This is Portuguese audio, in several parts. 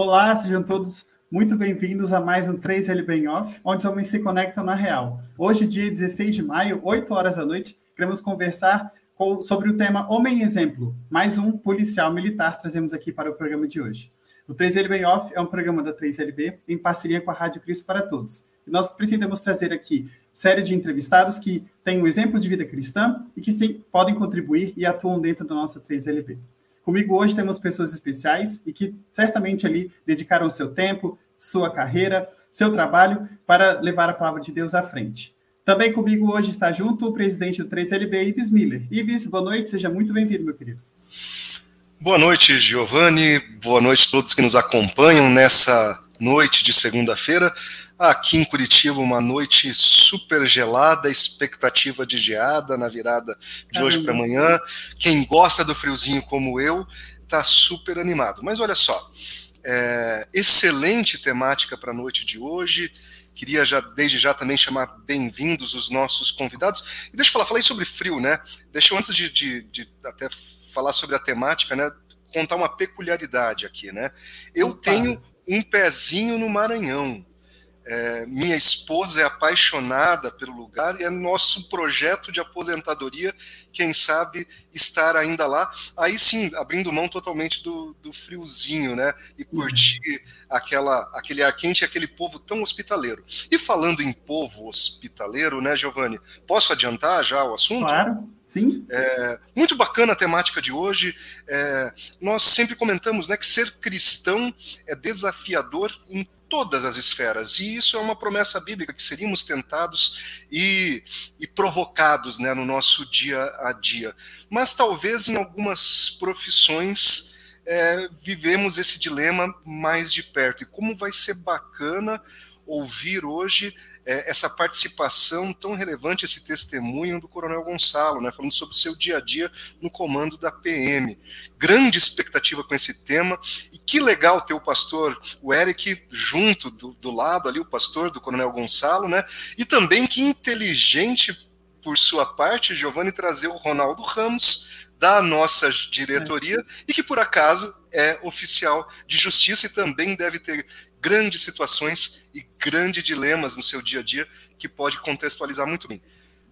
Olá, sejam todos muito bem-vindos a mais um 3LB em Off, onde os homens se conectam na real. Hoje, dia 16 de maio, 8 horas da noite, queremos conversar com, sobre o tema Homem Exemplo, mais um policial militar trazemos aqui para o programa de hoje. O 3LB em Off é um programa da 3LB em parceria com a Rádio Cristo para Todos. E nós pretendemos trazer aqui série de entrevistados que têm um exemplo de vida cristã e que sim, podem contribuir e atuam dentro da nossa 3LB. Comigo hoje temos pessoas especiais e que certamente ali dedicaram seu tempo, sua carreira, seu trabalho para levar a palavra de Deus à frente. Também comigo hoje está junto o presidente do 3LB, Ives Miller. Ives, boa noite, seja muito bem-vindo, meu querido. Boa noite, Giovanni. Boa noite a todos que nos acompanham nessa noite de segunda-feira. Aqui em Curitiba, uma noite super gelada, expectativa de geada na virada de hoje para amanhã. Quem gosta do friozinho como eu, está super animado. Mas olha só, é, excelente temática para a noite de hoje. Queria já, desde já também chamar bem-vindos os nossos convidados. E deixa eu falar, falei sobre frio, né? Deixa eu, antes de, de, de até falar sobre a temática, né? Contar uma peculiaridade aqui, né? Eu Opa. tenho um pezinho no Maranhão. É, minha esposa é apaixonada pelo lugar e é nosso projeto de aposentadoria, quem sabe estar ainda lá. Aí sim, abrindo mão totalmente do, do friozinho, né? E uhum. curtir uhum. aquela, aquele ar quente e aquele povo tão hospitaleiro. E falando em povo hospitaleiro, né, Giovanni? Posso adiantar já o assunto? Claro. Sim. É, muito bacana a temática de hoje. É, nós sempre comentamos né, que ser cristão é desafiador em todas as esferas. E isso é uma promessa bíblica que seríamos tentados e, e provocados né, no nosso dia a dia. Mas talvez em algumas profissões é, vivemos esse dilema mais de perto. E como vai ser bacana ouvir hoje é, essa participação tão relevante, esse testemunho do Coronel Gonçalo, né, falando sobre o seu dia a dia no comando da PM. Grande expectativa com esse tema, e que legal ter o pastor, o Eric, junto do, do lado ali, o pastor do Coronel Gonçalo, né, e também que inteligente por sua parte, Giovanni, trazer o Ronaldo Ramos, da nossa diretoria é. e que por acaso é oficial de justiça e também deve ter grandes situações e grandes dilemas no seu dia a dia que pode contextualizar muito bem.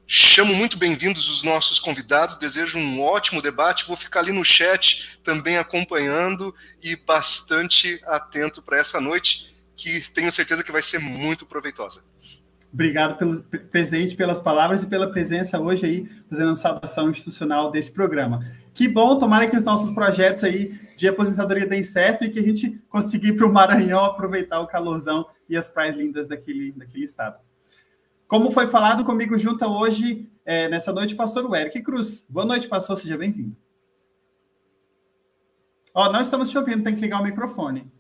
Chamo muito bem-vindos os nossos convidados, desejo um ótimo debate. Vou ficar ali no chat também acompanhando e bastante atento para essa noite, que tenho certeza que vai ser muito proveitosa. Obrigado pelo presente, pelas palavras e pela presença hoje aí, fazendo a saudação institucional desse programa. Que bom, tomara que os nossos projetos aí de aposentadoria deem certo e que a gente consiga ir para o Maranhão aproveitar o calorzão e as praias lindas daquele, daquele estado. Como foi falado comigo junto hoje, é, nessa noite, pastor Eric Cruz. Boa noite, pastor, seja bem-vindo. Ó, não estamos te ouvindo, tem que ligar o microfone.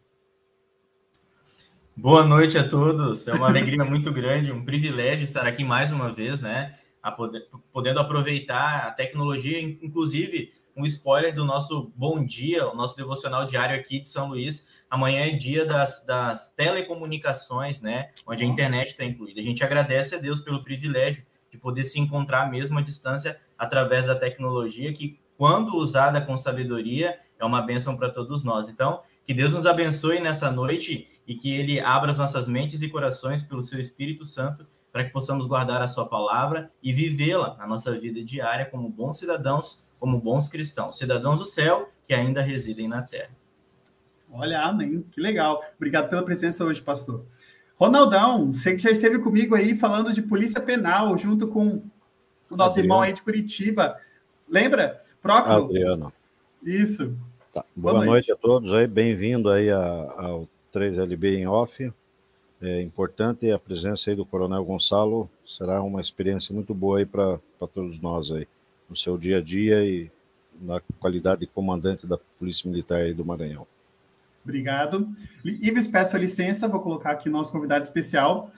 Boa noite a todos. É uma alegria muito grande, um privilégio estar aqui mais uma vez, né? Poder, podendo aproveitar a tecnologia, inclusive um spoiler do nosso bom dia, o nosso devocional diário aqui de São Luís. Amanhã é dia das, das telecomunicações, né? Onde a internet está incluída. A gente agradece a Deus pelo privilégio de poder se encontrar mesmo à distância através da tecnologia, que, quando usada com sabedoria, é uma bênção para todos nós. Então, que Deus nos abençoe nessa noite e que Ele abra as nossas mentes e corações pelo Seu Espírito Santo para que possamos guardar a Sua palavra e vivê-la na nossa vida diária como bons cidadãos como bons cristãos, cidadãos do céu que ainda residem na terra. Olha, amém. Que legal. Obrigado pela presença hoje, pastor. Ronaldão, você que já esteve comigo aí falando de polícia penal, junto com o nosso Adriano. irmão aí de Curitiba. Lembra? Próximo. Adriano. Isso. Tá. Boa, Boa noite. noite. a todos aí. Bem-vindo aí ao 3LB em off. É importante a presença aí do Coronel Gonçalo. Será uma experiência muito boa aí para todos nós aí no seu dia a dia e na qualidade de comandante da Polícia Militar do Maranhão. Obrigado. Ives, peço licença, vou colocar aqui nosso convidado especial.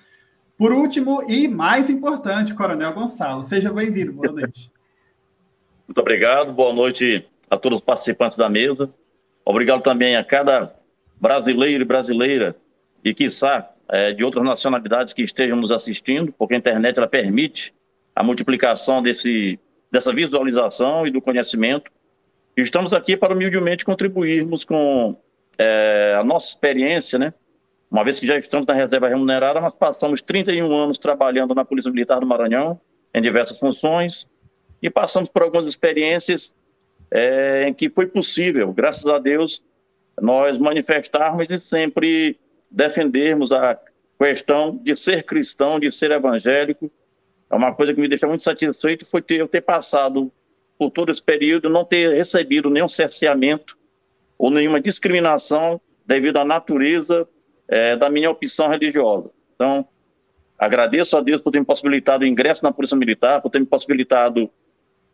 Por último e mais importante, Coronel Gonçalo. Seja bem-vindo, boa noite. Muito obrigado, boa noite a todos os participantes da mesa. Obrigado também a cada brasileiro e brasileira e, quiçá, é, de outras nacionalidades que estejam nos assistindo, porque a internet ela permite a multiplicação desse dessa visualização e do conhecimento. E estamos aqui para humildemente contribuirmos com é, a nossa experiência, né? Uma vez que já estamos na reserva remunerada, nós passamos 31 anos trabalhando na Polícia Militar do Maranhão, em diversas funções, e passamos por algumas experiências é, em que foi possível, graças a Deus, nós manifestarmos e sempre defendermos a questão de ser cristão, de ser evangélico. É uma coisa que me deixa muito satisfeito foi ter, eu ter passado por todo esse período, não ter recebido nenhum cerceamento ou nenhuma discriminação devido à natureza é, da minha opção religiosa. Então, agradeço a Deus por ter me possibilitado o ingresso na Polícia Militar, por ter me possibilitado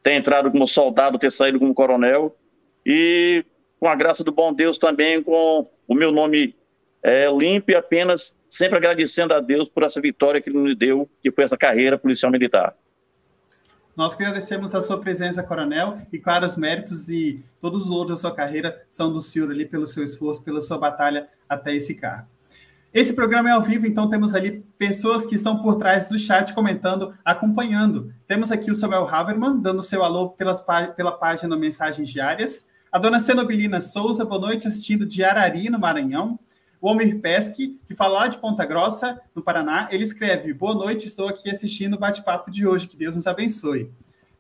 ter entrado como soldado, ter saído como coronel, e com a graça do bom Deus também com o meu nome é, limpo e apenas sempre agradecendo a Deus por essa vitória que ele me deu, que foi essa carreira policial militar. Nós agradecemos a sua presença, coronel, e claro, os méritos e todos os outros da sua carreira são do senhor ali pelo seu esforço, pela sua batalha até esse cargo. Esse programa é ao vivo, então temos ali pessoas que estão por trás do chat comentando, acompanhando. Temos aqui o Samuel Haverman, dando seu alô pelas, pela página Mensagens Diárias. A dona Cenobilina Souza, boa noite, assistindo de Arari, no Maranhão. O Homer Pesque, que fala lá de Ponta Grossa, no Paraná, ele escreve: Boa noite, estou aqui assistindo o bate-papo de hoje, que Deus nos abençoe.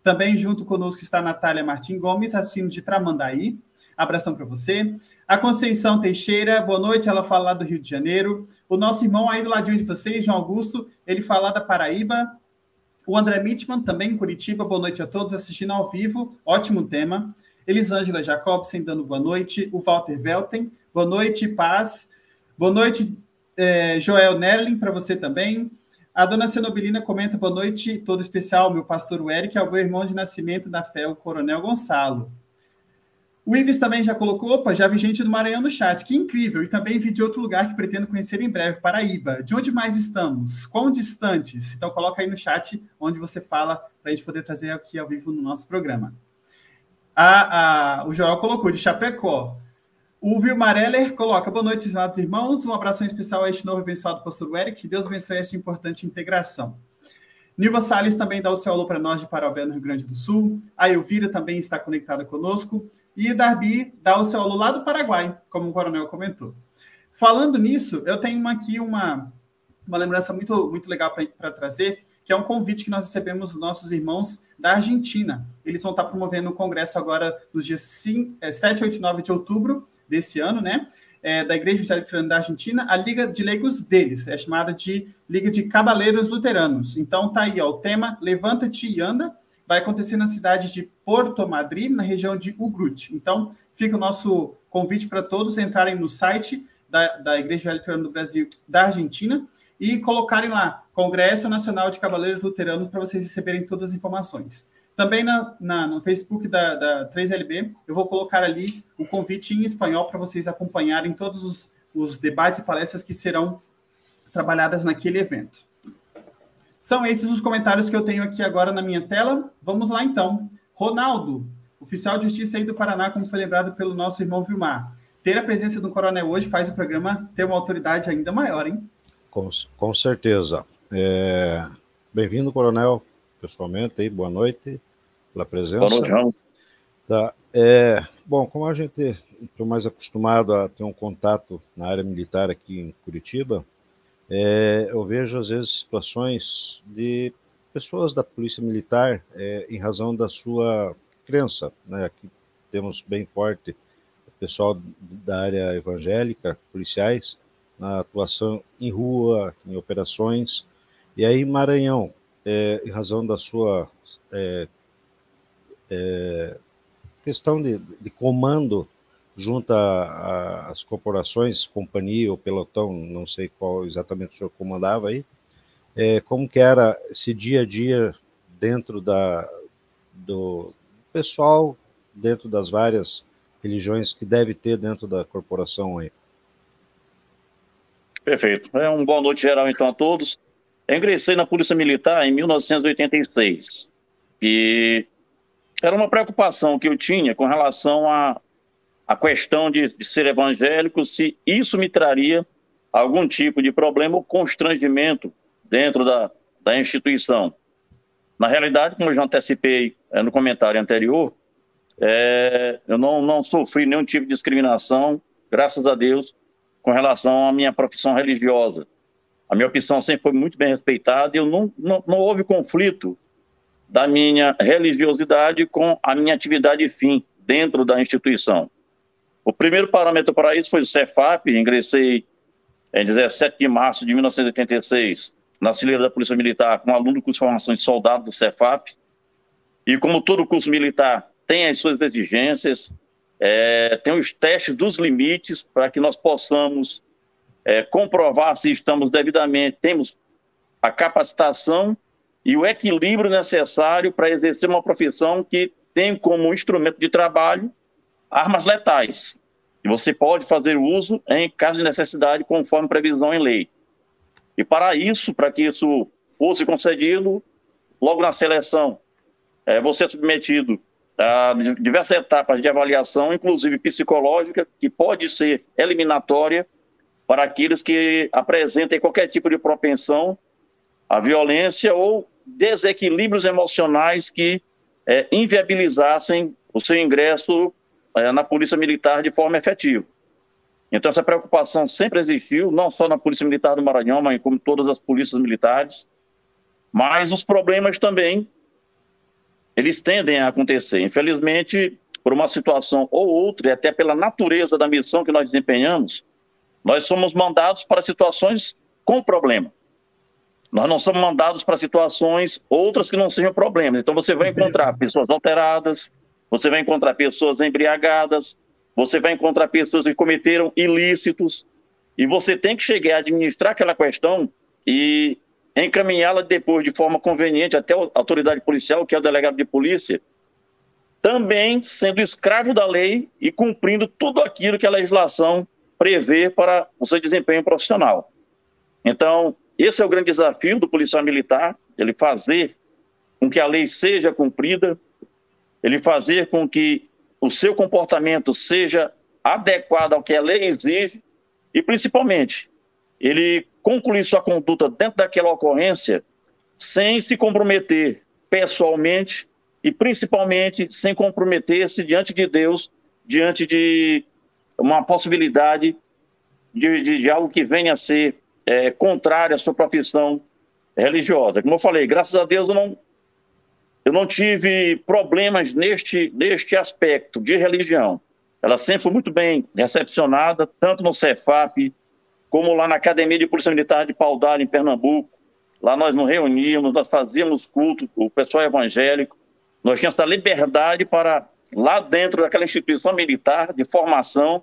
Também junto conosco está a Natália Martim Gomes, assistindo de Tramandaí. Abração para você. A Conceição Teixeira, boa noite, ela fala lá do Rio de Janeiro. O nosso irmão aí do ladinho de vocês, João Augusto, ele fala da Paraíba. O André Mitman, também em Curitiba, boa noite a todos, assistindo ao vivo, ótimo tema. Elisângela Jacobsen, dando boa noite. O Walter Velten, boa noite, paz. Boa noite, é, Joel Nerlin, para você também. A dona Cenobilina comenta, boa noite, todo especial, meu pastor Eric, ao meu irmão de nascimento da fé, o Coronel Gonçalo. O Ives também já colocou, opa, já vi gente do Maranhão no chat, que incrível. E também vi de outro lugar que pretendo conhecer em breve, Paraíba. De onde mais estamos? Quão distantes? Então coloca aí no chat onde você fala para a gente poder trazer aqui ao vivo no nosso programa. A, a, o Joel colocou de Chapecó. O Vilmar Heller coloca, boa noite, amados irmãos. Um abração especial a este novo abençoado pastor Eric. Que Deus abençoe essa importante integração. Nilva Salles também dá o seu alô para nós de Parobé, no Rio Grande do Sul. A Elvira também está conectada conosco. E Darby dá o seu alô lá do Paraguai, como o coronel comentou. Falando nisso, eu tenho aqui uma, uma lembrança muito, muito legal para trazer, que é um convite que nós recebemos dos nossos irmãos da Argentina. Eles vão estar promovendo o congresso agora nos dias 5, é, 7, 8 e 9 de outubro desse ano, né? É, da Igreja Evangélica da Argentina, a Liga de Leigos deles, é chamada de Liga de Cabaleiros Luteranos. Então tá aí, ó, o tema Levanta-te e anda, vai acontecer na cidade de Porto Madrid, na região de Ugrut. Então, fica o nosso convite para todos entrarem no site da, da Igreja Luterana do Brasil da Argentina e colocarem lá Congresso Nacional de Cavaleiros Luteranos para vocês receberem todas as informações. Também na, na, no Facebook da, da 3LB, eu vou colocar ali o convite em espanhol para vocês acompanharem todos os, os debates e palestras que serão trabalhadas naquele evento. São esses os comentários que eu tenho aqui agora na minha tela. Vamos lá, então. Ronaldo, oficial de justiça aí do Paraná, como foi lembrado pelo nosso irmão Vilmar. Ter a presença do coronel hoje faz o programa ter uma autoridade ainda maior, hein? Com, com certeza. É... Bem-vindo, coronel, pessoalmente aí. Boa noite pela presença. Boa noite, Ramos. Tá. É... Bom, como a gente estou mais acostumado a ter um contato na área militar aqui em Curitiba, é, eu vejo às vezes situações de pessoas da polícia militar é, em razão da sua crença, né? Aqui temos bem forte o pessoal da área evangélica, policiais, na atuação em rua, em operações, e aí Maranhão, é, em razão da sua é, é, questão de, de comando junto às corporações, companhia ou pelotão, não sei qual exatamente o senhor comandava aí, é, como que era esse dia a dia dentro da, do pessoal, dentro das várias religiões que deve ter dentro da corporação aí. Perfeito. É um boa noite geral então a todos. Eu ingressei na Polícia Militar em 1986 e era uma preocupação que eu tinha com relação a a questão de, de ser evangélico, se isso me traria algum tipo de problema ou constrangimento dentro da, da instituição. Na realidade, como eu já antecipei é, no comentário anterior, é, eu não, não sofri nenhum tipo de discriminação graças a Deus, com relação à minha profissão religiosa. A minha opção sempre foi muito bem respeitada e eu não, não, não houve conflito da minha religiosidade com a minha atividade fim dentro da instituição. O primeiro parâmetro para isso foi o Cefap, ingressei em 17 de março de 1986 na fileira da Polícia Militar como aluno do curso de formação de soldado do Cefap. E como todo curso militar tem as suas exigências, é, tem os testes dos limites para que nós possamos é, comprovar se estamos devidamente, temos a capacitação e o equilíbrio necessário para exercer uma profissão que tem como instrumento de trabalho armas letais. E você pode fazer uso em caso de necessidade, conforme previsão em lei. E para isso, para que isso fosse concedido, logo na seleção, é, você é submetido a diversas etapas de avaliação, inclusive psicológica, que pode ser eliminatória para aqueles que apresentem qualquer tipo de propensão à violência ou desequilíbrios emocionais que é, inviabilizassem o seu ingresso é, na Polícia Militar de forma efetiva. Então, essa preocupação sempre existiu, não só na Polícia Militar do Maranhão, mas como todas as polícias militares. Mas os problemas também, eles tendem a acontecer. Infelizmente, por uma situação ou outra, e até pela natureza da missão que nós desempenhamos, nós somos mandados para situações com problema. Nós não somos mandados para situações outras que não sejam problemas. Então você vai encontrar pessoas alteradas, você vai encontrar pessoas embriagadas, você vai encontrar pessoas que cometeram ilícitos, e você tem que chegar a administrar aquela questão e encaminhá-la depois de forma conveniente até a autoridade policial, que é o delegado de polícia, também sendo escravo da lei e cumprindo tudo aquilo que a legislação prevê para o seu desempenho profissional. Então, esse é o grande desafio do policial militar, ele fazer com que a lei seja cumprida, ele fazer com que o seu comportamento seja adequado ao que a lei exige e, principalmente, ele concluir sua conduta dentro daquela ocorrência sem se comprometer pessoalmente e, principalmente, sem comprometer-se diante de Deus, diante de uma possibilidade de, de, de algo que venha a ser é, contrária à sua profissão religiosa. Como eu falei, graças a Deus eu não, eu não tive problemas neste, neste aspecto de religião. Ela sempre foi muito bem recepcionada, tanto no Cefap, como lá na Academia de Polícia Militar de Paudalho, em Pernambuco. Lá nós nos reuníamos, nós fazíamos culto, o pessoal evangélico. Nós tínhamos essa liberdade para, lá dentro daquela instituição militar de formação,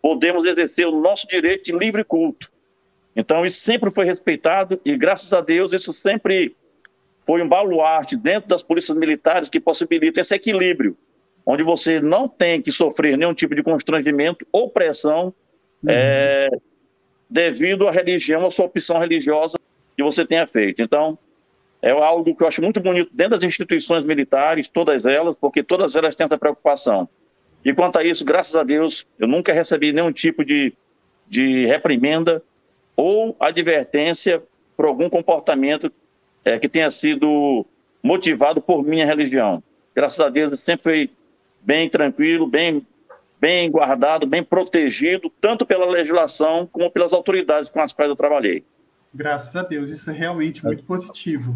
podemos exercer o nosso direito de livre culto. Então, isso sempre foi respeitado e, graças a Deus, isso sempre foi um baluarte dentro das polícias militares que possibilita esse equilíbrio, onde você não tem que sofrer nenhum tipo de constrangimento ou pressão uhum. é, devido à religião, à sua opção religiosa que você tenha feito. Então, é algo que eu acho muito bonito dentro das instituições militares, todas elas, porque todas elas têm essa preocupação. E quanto a isso, graças a Deus, eu nunca recebi nenhum tipo de, de reprimenda ou advertência por algum comportamento é, que tenha sido motivado por minha religião. Graças a Deus, sempre foi bem tranquilo, bem, bem guardado, bem protegido, tanto pela legislação como pelas autoridades com as quais eu trabalhei. Graças a Deus, isso é realmente muito positivo.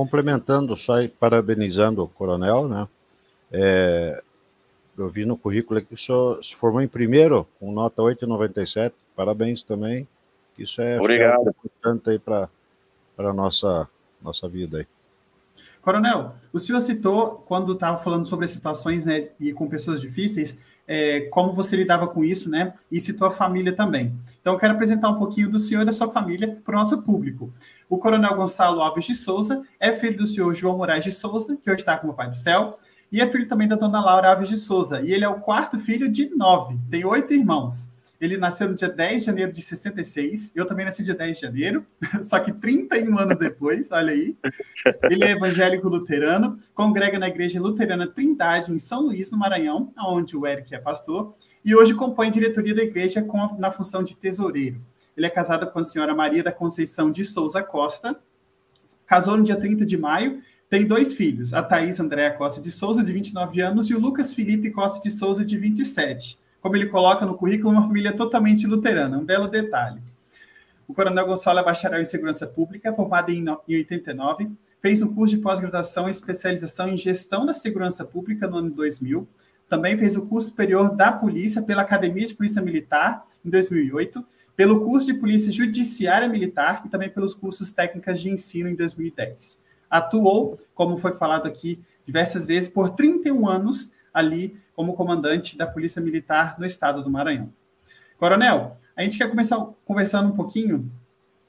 Complementando, só parabenizando o coronel, né? É, eu vi no currículo que o senhor se formou em primeiro, com nota 8,97. Parabéns também. Isso é Obrigado. importante aí para a nossa, nossa vida aí. Coronel, o senhor citou, quando estava falando sobre as situações né, e com pessoas difíceis, é, como você lidava com isso, né? E citou a família também. Então, eu quero apresentar um pouquinho do senhor e da sua família para o nosso público. O Coronel Gonçalo Alves de Souza é filho do senhor João Moraes de Souza, que hoje está com o Pai do Céu, e é filho também da dona Laura Alves de Souza. E ele é o quarto filho de nove, tem oito irmãos. Ele nasceu no dia 10 de janeiro de 66. Eu também nasci dia 10 de janeiro, só que 31 anos depois, olha aí. Ele é evangélico luterano, congrega na Igreja Luterana Trindade, em São Luís, no Maranhão, onde o Eric é pastor, e hoje compõe a diretoria da igreja a, na função de tesoureiro. Ele é casado com a senhora Maria da Conceição de Souza Costa, casou no dia 30 de maio, tem dois filhos, a Thaís Andréa Costa de Souza, de 29 anos, e o Lucas Felipe Costa de Souza, de 27. Como ele coloca no currículo, uma família totalmente luterana, um belo detalhe. O Coronel Gonçalo é bacharel em Segurança Pública, formado em 89, fez um curso de pós-graduação e especialização em Gestão da Segurança Pública no ano 2000, também fez o curso superior da Polícia pela Academia de Polícia Militar em 2008, pelo curso de Polícia Judiciária Militar e também pelos cursos técnicas de ensino em 2010. Atuou, como foi falado aqui diversas vezes, por 31 anos ali como comandante da Polícia Militar no estado do Maranhão. Coronel, a gente quer começar conversando um pouquinho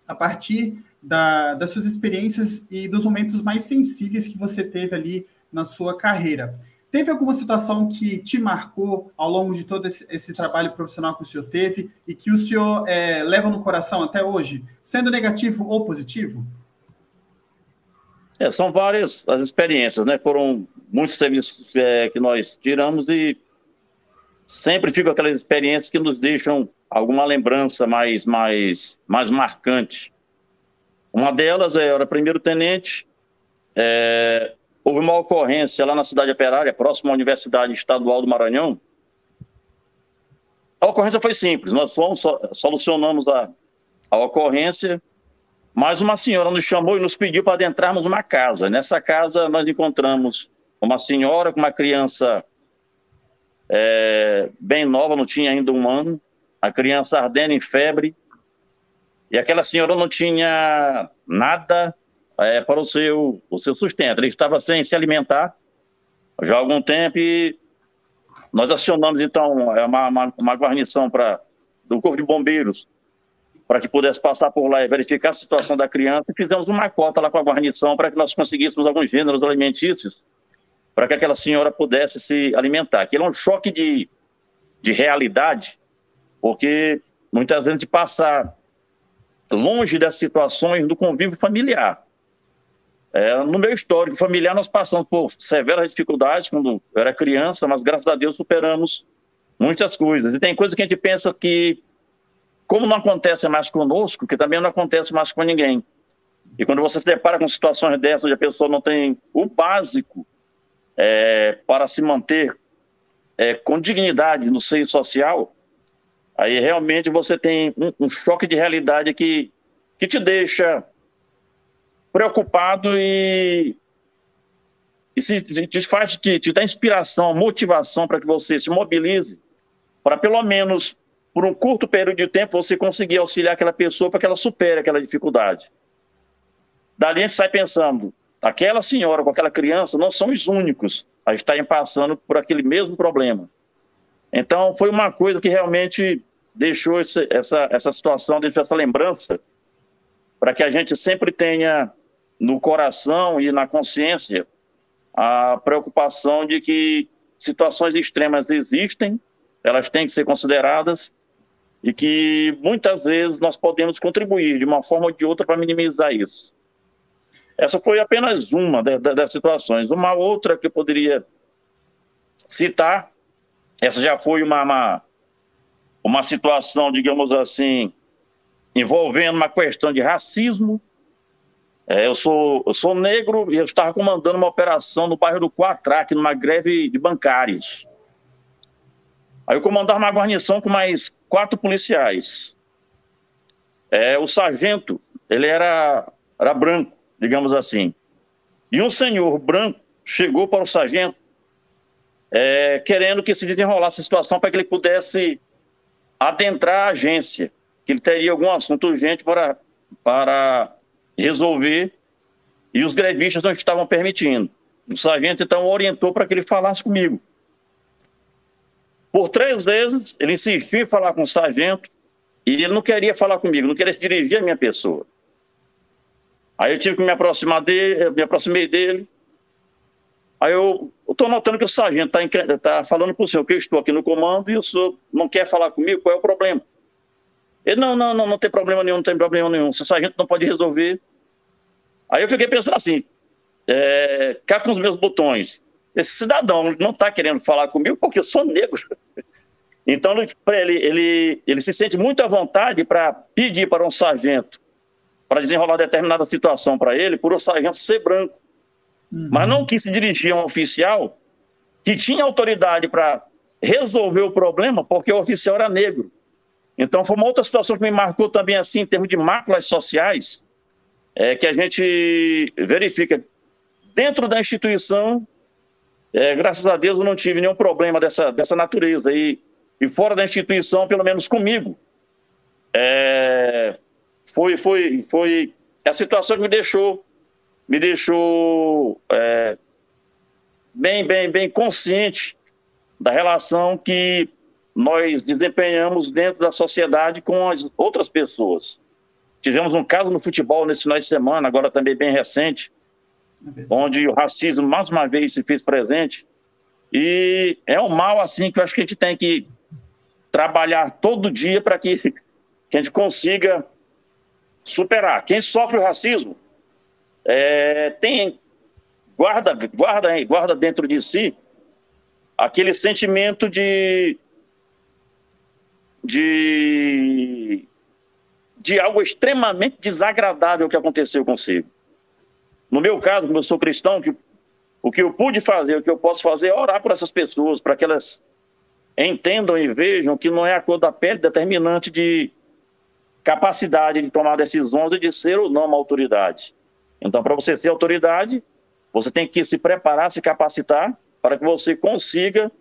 a partir da, das suas experiências e dos momentos mais sensíveis que você teve ali na sua carreira. Teve alguma situação que te marcou ao longo de todo esse, esse trabalho profissional que o senhor teve e que o senhor é, leva no coração até hoje, sendo negativo ou positivo? É, são várias as experiências, né? Foram muitos serviços é, que nós tiramos e sempre ficam aquelas experiências que nos deixam alguma lembrança mais, mais, mais marcante. Uma delas é, era primeiro-tenente, é, houve uma ocorrência lá na cidade operária, próxima à Universidade Estadual do Maranhão. A ocorrência foi simples, nós fomos, solucionamos a, a ocorrência, mas uma senhora nos chamou e nos pediu para adentrarmos uma casa. Nessa casa nós encontramos uma senhora com uma criança é, bem nova, não tinha ainda um ano, a criança ardendo em febre, e aquela senhora não tinha nada é, para o seu, o seu sustento. Ele estava sem se alimentar já há algum tempo e nós acionamos, então, é uma, uma, uma guarnição do Corpo de Bombeiros para que pudesse passar por lá e verificar a situação da criança fizemos uma cota lá com a guarnição para que nós conseguíssemos alguns gêneros alimentícios para que aquela senhora pudesse se alimentar. Aquilo é um choque de, de realidade, porque muitas vezes a gente passa longe das situações do convívio familiar. É, no meu histórico familiar, nós passamos por severas dificuldades quando eu era criança, mas graças a Deus superamos muitas coisas. E tem coisas que a gente pensa que, como não acontece mais conosco, que também não acontece mais com ninguém. E quando você se depara com situações dessas, onde a pessoa não tem o básico é, para se manter é, com dignidade no seio social, aí realmente você tem um, um choque de realidade que, que te deixa preocupado e, e se, te faz te, te dá inspiração, motivação para que você se mobilize para pelo menos por um curto período de tempo você conseguir auxiliar aquela pessoa para que ela supere aquela dificuldade. Dali a gente sai pensando, aquela senhora com aquela criança não são os únicos a estarem passando por aquele mesmo problema. Então, foi uma coisa que realmente deixou esse, essa, essa situação, deixou essa lembrança, para que a gente sempre tenha no coração e na consciência a preocupação de que situações extremas existem, elas têm que ser consideradas e que muitas vezes nós podemos contribuir de uma forma ou de outra para minimizar isso. Essa foi apenas uma das situações. Uma outra que eu poderia citar, essa já foi uma, uma, uma situação, digamos assim, envolvendo uma questão de racismo é, eu, sou, eu sou negro e eu estava comandando uma operação no bairro do Quatraque, numa greve de bancários. Aí eu comandava uma guarnição com mais quatro policiais. É, o sargento, ele era, era branco, digamos assim. E um senhor branco chegou para o sargento é, querendo que se desenrolasse a situação para que ele pudesse adentrar a agência, que ele teria algum assunto urgente para, para resolver e os grevistas não estavam permitindo. O sargento então orientou para que ele falasse comigo. Por três vezes ele insistiu em falar com o sargento e ele não queria falar comigo, não queria se dirigir à minha pessoa. Aí eu tive que me aproximar dele, me aproximei dele. Aí eu estou notando que o sargento está tá falando para o senhor que eu estou aqui no comando e o senhor não quer falar comigo, qual é o problema? Ele, não, não, não, não tem problema nenhum, não tem problema nenhum. Se o sargento não pode resolver. Aí eu fiquei pensando assim, é, cá com os meus botões. Esse cidadão não está querendo falar comigo porque eu sou negro. Então ele, ele, ele se sente muito à vontade para pedir para um sargento para desenrolar determinada situação para ele, por o sargento ser branco. Uhum. Mas não quis se dirigir a um oficial que tinha autoridade para resolver o problema porque o oficial era negro. Então, foi uma outra situação que me marcou também, assim, em termos de máculas sociais, é, que a gente verifica dentro da instituição. É, graças a Deus, eu não tive nenhum problema dessa, dessa natureza. E, e fora da instituição, pelo menos comigo, é, foi, foi, foi a situação que me deixou, me deixou é, bem, bem, bem consciente da relação que nós desempenhamos dentro da sociedade com as outras pessoas. Tivemos um caso no futebol nesse final de semana, agora também bem recente, onde o racismo mais uma vez se fez presente. E é um mal assim que eu acho que a gente tem que trabalhar todo dia para que, que a gente consiga superar. Quem sofre o racismo é, tem guarda, guarda, guarda dentro de si aquele sentimento de, de, de algo extremamente desagradável que aconteceu consigo. No meu caso, como eu sou cristão, que, o que eu pude fazer, o que eu posso fazer é orar por essas pessoas, para que elas entendam e vejam que não é a cor da pele determinante de capacidade de tomar decisões e de ser ou não uma autoridade. Então, para você ser autoridade, você tem que se preparar, se capacitar para que você consiga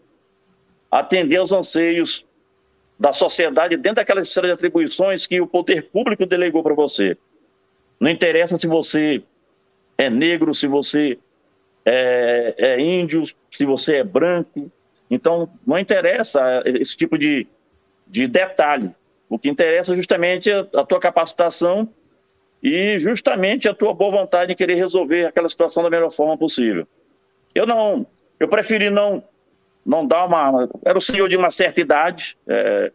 atender aos anseios da sociedade dentro daquela série de atribuições que o poder público delegou para você. Não interessa se você é negro, se você é, é, índio, se você é branco. Então, não interessa esse tipo de, de detalhe. O que interessa é justamente a, a tua capacitação e justamente a tua boa vontade em querer resolver aquela situação da melhor forma possível. Eu não eu preferi não, não dar uma. Era o senhor de uma certa idade, é,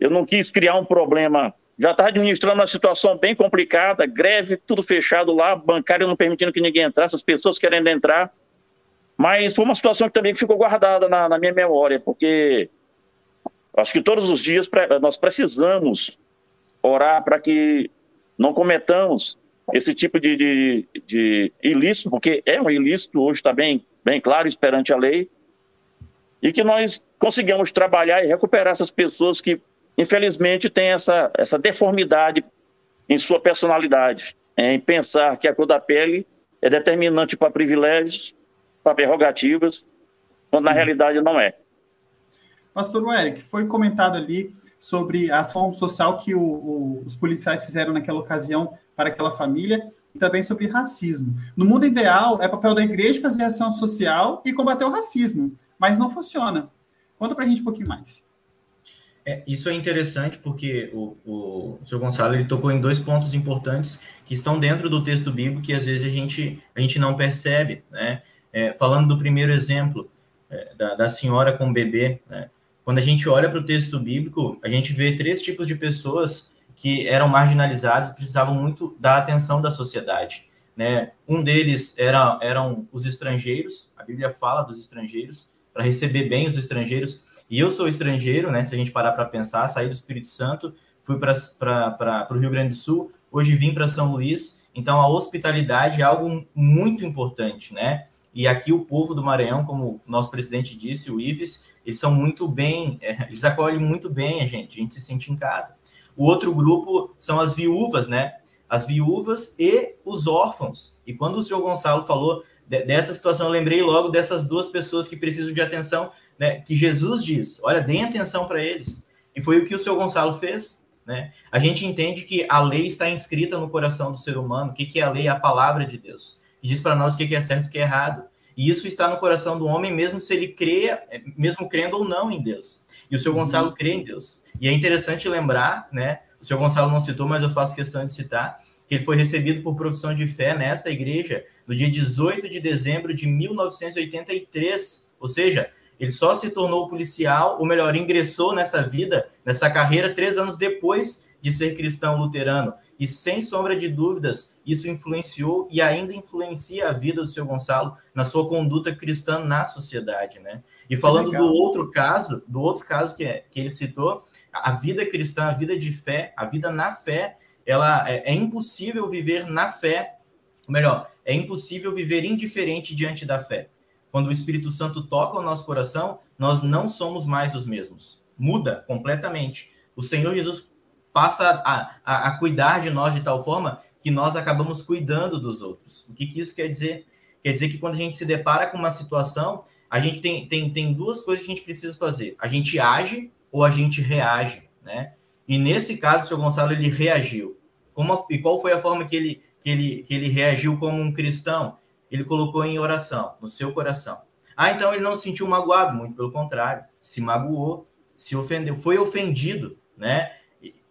eu não quis criar um problema. Já estava administrando uma situação bem complicada, greve, tudo fechado lá, bancário não permitindo que ninguém entrasse, as pessoas querendo entrar. Mas foi uma situação que também ficou guardada na, na minha memória, porque acho que todos os dias nós precisamos orar para que não cometamos esse tipo de, de, de ilícito, porque é um ilícito, hoje está bem bem claro perante a lei, e que nós consigamos trabalhar e recuperar essas pessoas que, infelizmente, têm essa, essa deformidade em sua personalidade, em pensar que a cor da pele é determinante para privilégios, para prerrogativas, quando na realidade não é. Pastor Eric, foi comentado ali sobre a ação social que o, o, os policiais fizeram naquela ocasião para aquela família e também sobre racismo. No mundo ideal, é papel da igreja fazer ação social e combater o racismo, mas não funciona. Conta para a gente um pouquinho mais. É, isso é interessante porque o, o, o senhor Gonçalo ele tocou em dois pontos importantes que estão dentro do texto bíblico que às vezes a gente, a gente não percebe. Né? É, falando do primeiro exemplo é, da, da, senhora com o bebê, né? quando a gente olha para o texto bíblico, a gente vê três tipos de pessoas que eram marginalizados e precisavam muito da atenção da sociedade. Né? Um deles era, eram os estrangeiros, a Bíblia fala dos estrangeiros, para receber bem os estrangeiros. E eu sou estrangeiro, né? se a gente parar para pensar, saí do Espírito Santo, fui para o Rio Grande do Sul, hoje vim para São Luís. Então, a hospitalidade é algo muito importante, né? E aqui o povo do Maranhão, como o nosso presidente disse, o Ives, eles são muito bem, é, eles acolhem muito bem a gente, a gente se sente em casa. O outro grupo são as viúvas, né? As viúvas e os órfãos. E quando o senhor Gonçalo falou dessa situação, eu lembrei logo dessas duas pessoas que precisam de atenção, né? Que Jesus diz: olha, deem atenção para eles. E foi o que o senhor Gonçalo fez. Né? A gente entende que a lei está inscrita no coração do ser humano. O que, que é a lei? É a palavra de Deus. E diz para nós o que, que é certo e o que é errado. E isso está no coração do homem, mesmo se ele crê, mesmo crendo ou não em Deus. E o seu Gonçalo crê em Deus. E é interessante lembrar, né? O senhor Gonçalo não citou, mas eu faço questão de citar, que ele foi recebido por profissão de fé nesta igreja no dia 18 de dezembro de 1983. Ou seja, ele só se tornou policial, ou melhor, ingressou nessa vida, nessa carreira, três anos depois de ser cristão luterano. E sem sombra de dúvidas, isso influenciou e ainda influencia a vida do seu Gonçalo na sua conduta cristã na sociedade, né? E falando do outro caso, do outro caso que, é, que ele citou, a vida cristã, a vida de fé, a vida na fé, ela é, é impossível viver na fé, ou melhor, é impossível viver indiferente diante da fé. Quando o Espírito Santo toca o nosso coração, nós não somos mais os mesmos. Muda completamente. O Senhor Jesus passa a, a, a cuidar de nós de tal forma que nós acabamos cuidando dos outros. O que, que isso quer dizer? Quer dizer que quando a gente se depara com uma situação, a gente tem, tem, tem duas coisas que a gente precisa fazer. A gente age ou a gente reage, né? E nesse caso, o seu Gonçalo, ele reagiu. Como, e qual foi a forma que ele, que, ele, que ele reagiu como um cristão? Ele colocou em oração, no seu coração. Ah, então ele não se sentiu magoado, muito pelo contrário. Se magoou, se ofendeu, foi ofendido, né?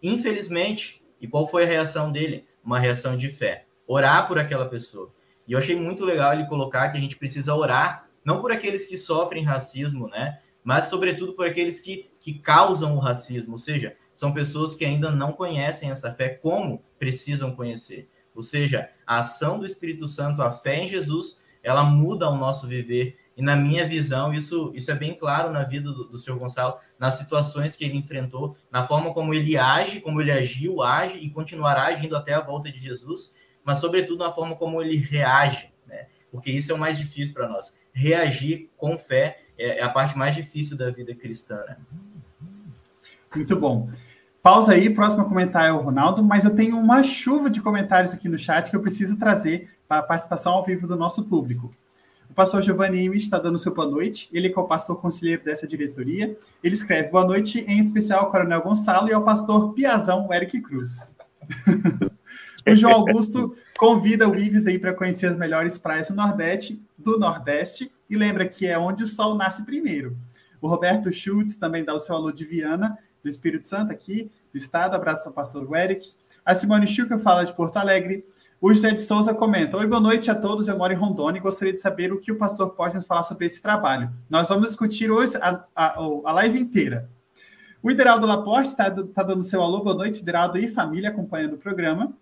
Infelizmente, e qual foi a reação dele? Uma reação de fé. Orar por aquela pessoa. E eu achei muito legal ele colocar que a gente precisa orar, não por aqueles que sofrem racismo, né? Mas, sobretudo, por aqueles que, que causam o racismo, ou seja, são pessoas que ainda não conhecem essa fé como precisam conhecer. Ou seja, a ação do Espírito Santo, a fé em Jesus, ela muda o nosso viver. E na minha visão, isso, isso é bem claro na vida do, do Senhor Gonçalo, nas situações que ele enfrentou, na forma como ele age, como ele agiu, age e continuará agindo até a volta de Jesus, mas sobretudo na forma como ele reage, né? Porque isso é o mais difícil para nós. Reagir com fé é, é a parte mais difícil da vida cristã, né? Muito bom. Pausa aí, próximo comentário é o Ronaldo, mas eu tenho uma chuva de comentários aqui no chat que eu preciso trazer para a participação ao vivo do nosso público. O pastor Giovanni Imes está dando seu boa noite, ele que é o pastor conselheiro dessa diretoria. Ele escreve boa noite, em especial ao Coronel Gonçalo e ao pastor Piazão Eric Cruz. o João Augusto convida o Ives aí para conhecer as melhores praias do Nordeste, do Nordeste e lembra que é onde o sol nasce primeiro. O Roberto Schultz também dá o seu alô de Viana, do Espírito Santo aqui, do estado. Abraço ao pastor Eric. A Simone Chuca fala de Porto Alegre. O José de Souza comenta: Oi, boa noite a todos. Eu moro em Rondônia e gostaria de saber o que o pastor pode nos falar sobre esse trabalho. Nós vamos discutir hoje a, a, a live inteira. O Ideraldo Laporte está tá dando seu alô, boa noite, Ideraldo e família acompanhando o programa.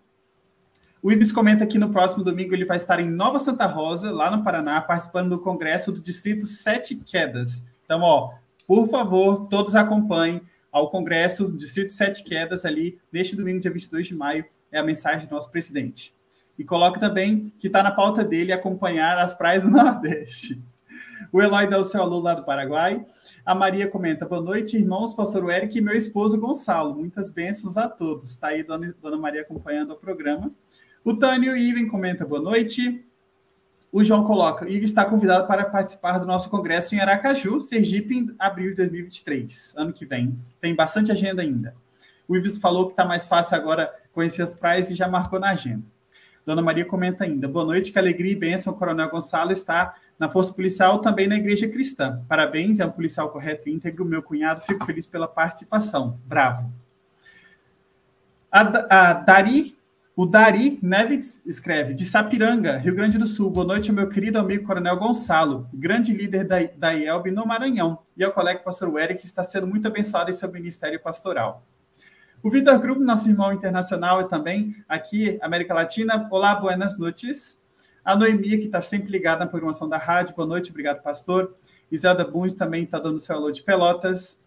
O Ives comenta que no próximo domingo ele vai estar em Nova Santa Rosa, lá no Paraná, participando do congresso do Distrito Sete Quedas. Então, ó, por favor, todos acompanhem ao Congresso Distrito Sete Quedas ali neste domingo, dia 22 de maio, é a mensagem do nosso presidente. E coloca também que está na pauta dele acompanhar as praias do Nordeste. O Eloy dá o seu alô lá do Paraguai. A Maria comenta: Boa noite, irmãos, pastor Eric e meu esposo Gonçalo. Muitas bênçãos a todos. Está aí dona, dona Maria acompanhando o programa. O Tânio Iven comenta: Boa noite. O João coloca: Ives está convidado para participar do nosso congresso em Aracaju, Sergipe, em abril de 2023, ano que vem. Tem bastante agenda ainda. O Ives falou que está mais fácil agora conhecer as praias e já marcou na agenda. Dona Maria comenta ainda: Boa noite, que alegria e bênção. O Coronel Gonçalo está na Força Policial, também na Igreja Cristã. Parabéns, é um policial correto e íntegro. Meu cunhado, fico feliz pela participação. Bravo. A, a Dari o Dari Neves escreve, de Sapiranga, Rio Grande do Sul. Boa noite, meu querido amigo Coronel Gonçalo, grande líder da, da IELB no Maranhão, e ao colega pastor Eric, que está sendo muito abençoado em seu ministério pastoral. O Vitor Grupo, nosso irmão internacional e também aqui, América Latina. Olá, buenas noites. A Noemia, que está sempre ligada na programação da rádio. Boa noite, obrigado, pastor. Iselda Bund também está dando seu alô de Pelotas.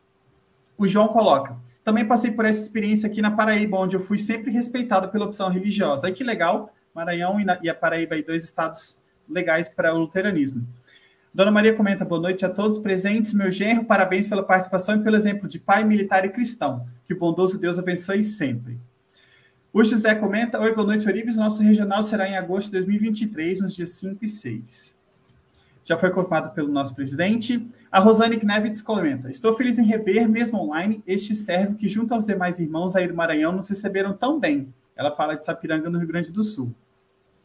O João coloca, também passei por essa experiência aqui na Paraíba, onde eu fui sempre respeitado pela opção religiosa. Aí que legal, Maranhão e, a Paraíba, aí, dois estados legais para o luteranismo. Dona Maria comenta, boa noite a todos presentes, meu genro, parabéns pela participação e pelo exemplo de pai militar e cristão. Que o bondoso Deus abençoe sempre. O José comenta, oi, boa noite, Orives, nosso regional será em agosto de 2023, nos dias 5 e 6 já foi confirmado pelo nosso presidente. A Rosane Knevitz comenta: Estou feliz em rever, mesmo online, este servo que, junto aos demais irmãos aí do Maranhão, nos receberam tão bem. Ela fala de Sapiranga, no Rio Grande do Sul.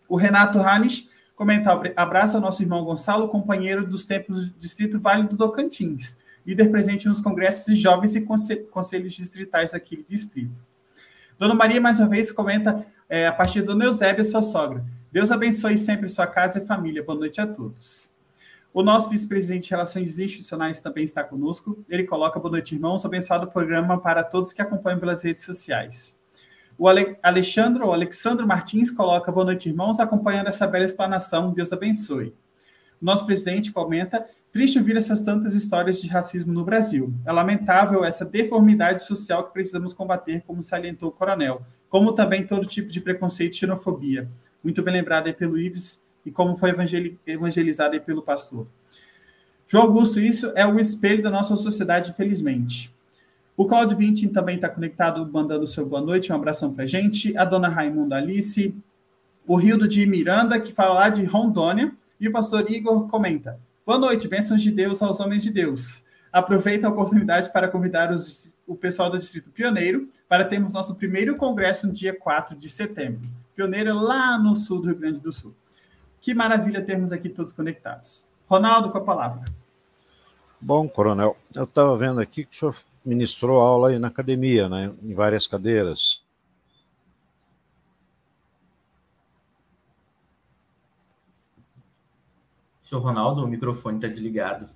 O Renato Hanisch comenta: abraço ao nosso irmão Gonçalo, companheiro dos tempos do Distrito Vale do Tocantins, líder presente nos congressos de jovens e conselhos distritais daquele distrito. Dona Maria, mais uma vez, comenta é, a partir do Eusébio, sua sogra. Deus abençoe sempre sua casa e família. Boa noite a todos. O nosso vice-presidente de Relações Institucionais também está conosco. Ele coloca, boa noite, irmãos, abençoado programa para todos que acompanham pelas redes sociais. O Ale Alexandre, o Alexandre Martins, coloca, boa noite, irmãos, acompanhando essa bela explanação, Deus abençoe. O nosso presidente comenta, triste ouvir essas tantas histórias de racismo no Brasil. É lamentável essa deformidade social que precisamos combater, como salientou o coronel, como também todo tipo de preconceito e xenofobia. Muito bem lembrado aí pelo Ives, e como foi evangelizada pelo pastor. João Augusto, isso é o espelho da nossa sociedade, infelizmente. O Claudio Bintin também está conectado, mandando seu boa noite, um abração para gente. A dona Raimunda Alice, o Rildo de Miranda, que fala lá de Rondônia, e o pastor Igor comenta: Boa noite, bênçãos de Deus aos homens de Deus. Aproveita a oportunidade para convidar os, o pessoal do Distrito Pioneiro para termos nosso primeiro congresso no dia 4 de setembro. Pioneiro lá no sul do Rio Grande do Sul. Que maravilha termos aqui todos conectados. Ronaldo, com a palavra. Bom, coronel, eu estava vendo aqui que o senhor ministrou aula aí na academia, né, em várias cadeiras. Senhor Ronaldo, o microfone está desligado.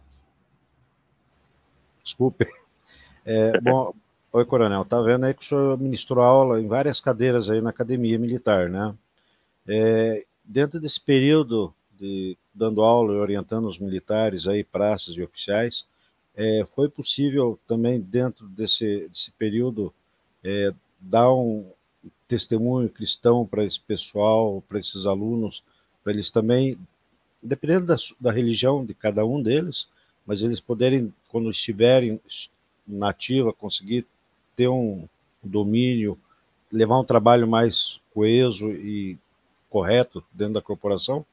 Desculpe. É, bom, oi, coronel. Tá vendo aí que o senhor ministrou aula em várias cadeiras aí na academia militar, né? É, dentro desse período de dando aula e orientando os militares aí, praças e oficiais, é, foi possível também dentro desse, desse período é, dar um testemunho cristão para esse pessoal, para esses alunos, para eles também dependendo da, da religião de cada um deles, mas eles poderem, quando estiverem nativa, conseguir ter um domínio, levar um trabalho mais coeso e correto dentro da corporação?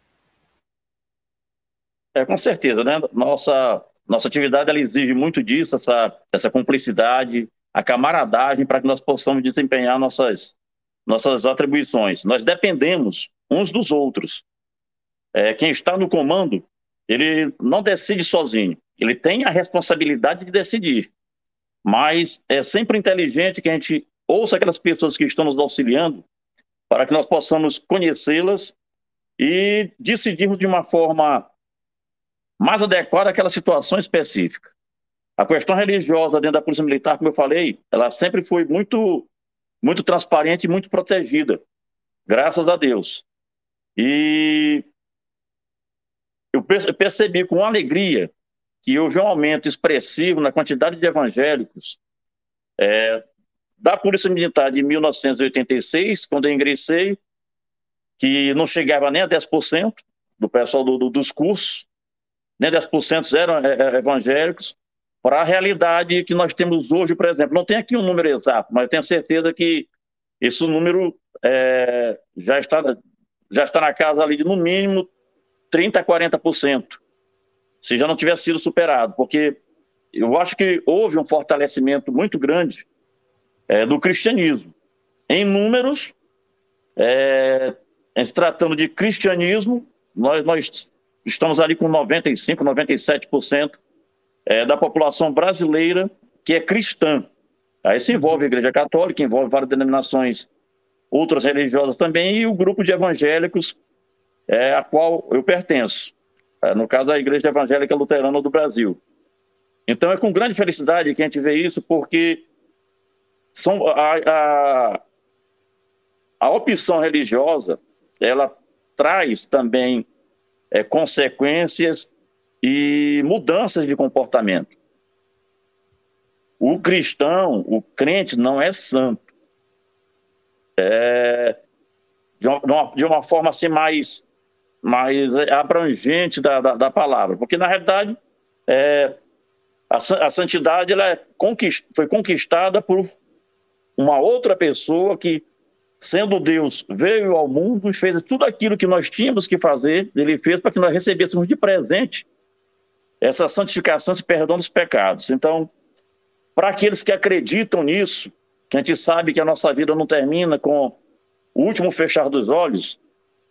É, com certeza, né? Nossa, nossa atividade ela exige muito disso, essa, essa cumplicidade, a camaradagem para que nós possamos desempenhar nossas, nossas atribuições. Nós dependemos uns dos outros é, quem está no comando, ele não decide sozinho. Ele tem a responsabilidade de decidir. Mas é sempre inteligente que a gente ouça aquelas pessoas que estão nos auxiliando para que nós possamos conhecê-las e decidirmos de uma forma mais adequada àquela situação específica. A questão religiosa dentro da Polícia Militar, como eu falei, ela sempre foi muito, muito transparente e muito protegida, graças a Deus. E eu percebi com alegria que houve um aumento expressivo na quantidade de evangélicos é, da Polícia Militar de 1986, quando eu ingressei, que não chegava nem a 10% do pessoal do, do, dos cursos, nem 10% eram é, é, evangélicos, para a realidade que nós temos hoje, por exemplo. Não tem aqui um número exato, mas eu tenho certeza que esse número é, já, está, já está na casa ali de, no mínimo, 30% a 40%, se já não tivesse sido superado, porque eu acho que houve um fortalecimento muito grande é, do cristianismo. Em números, é, se tratando de cristianismo, nós, nós estamos ali com 95%, 97% é, da população brasileira que é cristã. Aí se envolve a Igreja Católica, envolve várias denominações outras religiosas também, e o grupo de evangélicos é, a qual eu pertenço. É, no caso, a Igreja Evangélica Luterana do Brasil. Então, é com grande felicidade que a gente vê isso, porque são, a, a, a opção religiosa ela traz também é, consequências e mudanças de comportamento. O cristão, o crente, não é santo. É, de, uma, de uma forma assim mais mais abrangente da, da, da palavra, porque na realidade é, a, a, santidade ela é conquist, foi conquistada por uma outra pessoa que, sendo Deus, veio ao mundo e fez tudo aquilo que nós tínhamos que fazer, ele fez para que nós recebêssemos de presente essa santificação, esse perdão dos pecados. Então, para aqueles que acreditam nisso, que a gente sabe que a nossa vida não termina com o último fechar dos olhos,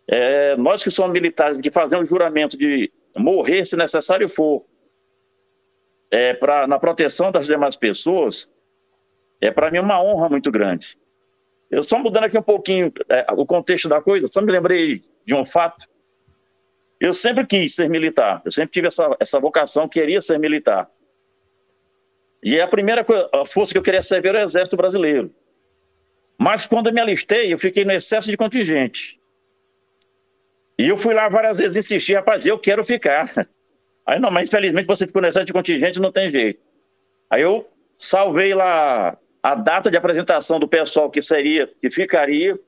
é, nós que somos militares que fazemos juramento de morrer se necessário for é, pra, na proteção das demais pessoas, é para mim uma honra muito grande. Eu só mudando aqui um pouquinho é, o contexto da coisa, só me lembrei de um fato. Eu sempre quis ser militar, eu sempre tive essa, essa vocação, queria ser militar. E a primeira coisa, a força que eu queria servir era o Exército Brasileiro. Mas quando eu me alistei, eu fiquei no excesso de contingente. E eu fui lá várias vezes insistir, rapaz, eu quero ficar. Aí, não, mas infelizmente você ficou nessa de contingente, não tem jeito. Aí eu salvei lá a data de apresentação do pessoal que seria, que ficaria.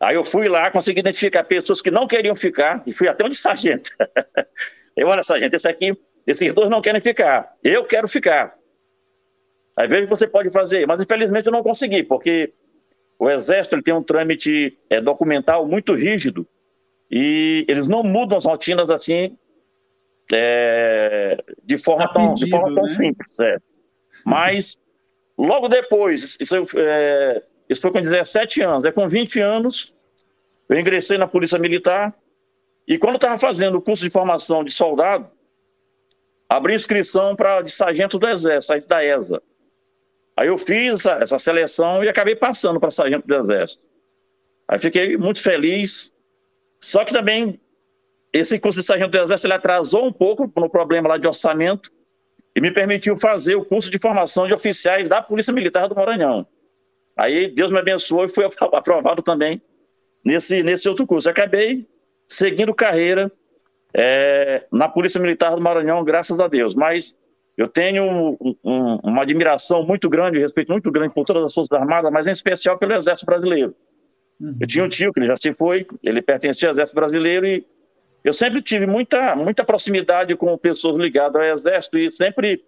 Aí eu fui lá, consegui identificar pessoas que não queriam ficar, e fui até onde sargento. eu, olha, sargento, esse aqui, esses dois não querem ficar. Eu quero ficar. Aí veja o que você pode fazer. Mas infelizmente eu não consegui, porque o Exército ele tem um trâmite é, documental muito rígido e eles não mudam as rotinas assim é, de forma tão, pedido, de forma tão né? simples. É. Mas logo depois, isso, é, isso foi com 17 anos, é com 20 anos, eu ingressei na Polícia Militar e quando estava fazendo o curso de formação de soldado, abri inscrição para de sargento do Exército, da ESA. Aí eu fiz essa, essa seleção e acabei passando para sargento do Exército. Aí fiquei muito feliz. Só que também esse curso de sargento do Exército ele atrasou um pouco no problema lá de orçamento e me permitiu fazer o curso de formação de oficiais da Polícia Militar do Maranhão. Aí Deus me abençoou e fui aprovado também nesse, nesse outro curso. Acabei seguindo carreira é, na Polícia Militar do Maranhão, graças a Deus. Mas eu tenho um, um, uma admiração muito grande, respeito muito grande por todas as Forças Armadas, mas em especial pelo Exército Brasileiro. Uhum. Eu tinha um tio que ele já se foi, ele pertencia ao Exército Brasileiro e eu sempre tive muita, muita proximidade com pessoas ligadas ao Exército e sempre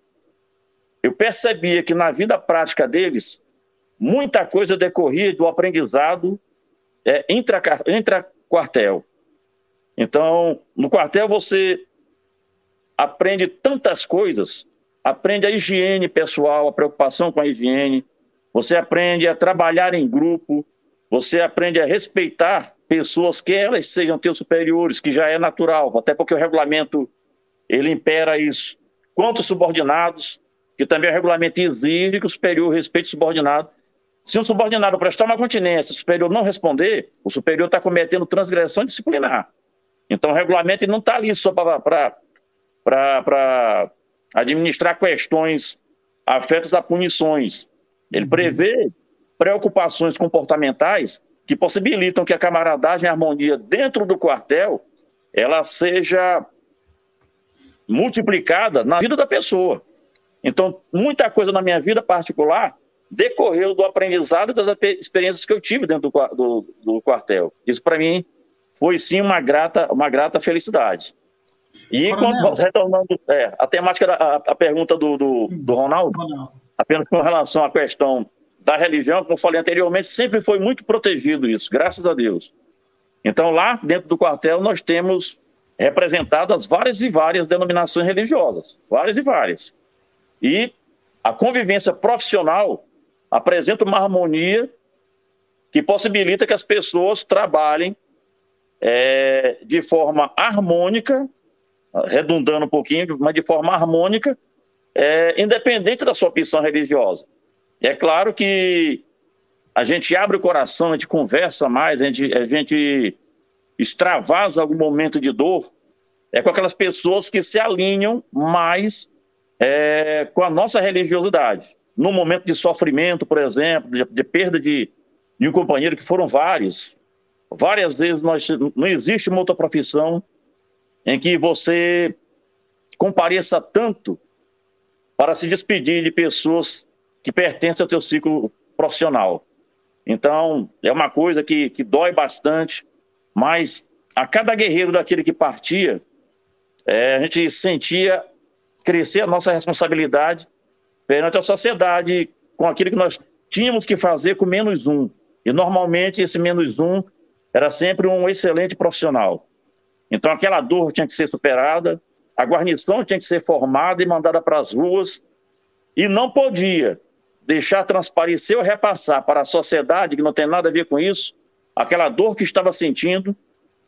eu percebia que na vida prática deles, muita coisa decorria do aprendizado é, intra-quartel. Então, no quartel você aprende tantas coisas aprende a higiene pessoal, a preocupação com a higiene, você aprende a trabalhar em grupo, você aprende a respeitar pessoas que elas sejam teus superiores, que já é natural, até porque o regulamento ele impera isso. Quanto subordinados, que também o regulamento exige que o superior respeite o subordinado. Se um subordinado prestar uma continência, o superior não responder, o superior está cometendo transgressão disciplinar. Então o regulamento não está ali só para administrar questões afetas a punições. Ele uhum. prevê preocupações comportamentais que possibilitam que a camaradagem e a harmonia dentro do quartel ela seja multiplicada na vida da pessoa. Então, muita coisa na minha vida particular decorreu do aprendizado e das experiências que eu tive dentro do, do, do quartel. Isso, para mim, foi sim uma grata, uma grata felicidade. E quando, retornando é, a temática, da, a, a pergunta do, do, do Ronaldo, Ronaldo, apenas com relação à questão da religião, como falei anteriormente, sempre foi muito protegido isso, graças a Deus. Então, lá dentro do quartel, nós temos representadas várias e várias denominações religiosas, várias e várias. E a convivência profissional apresenta uma harmonia que possibilita que as pessoas trabalhem é, de forma harmônica redundando um pouquinho, mas de forma harmônica, é, independente da sua opção religiosa. É claro que a gente abre o coração, a gente conversa mais, a gente, a gente extravasa algum momento de dor, é com aquelas pessoas que se alinham mais é, com a nossa religiosidade. No momento de sofrimento, por exemplo, de, de perda de, de um companheiro, que foram vários, várias vezes nós, não existe uma outra profissão em que você compareça tanto para se despedir de pessoas que pertencem ao teu ciclo profissional. Então, é uma coisa que, que dói bastante, mas a cada guerreiro daquele que partia, é, a gente sentia crescer a nossa responsabilidade perante a sociedade com aquilo que nós tínhamos que fazer com menos um. E normalmente esse menos um era sempre um excelente profissional. Então aquela dor tinha que ser superada, a guarnição tinha que ser formada e mandada para as ruas, e não podia deixar transparecer ou repassar para a sociedade, que não tem nada a ver com isso, aquela dor que estava sentindo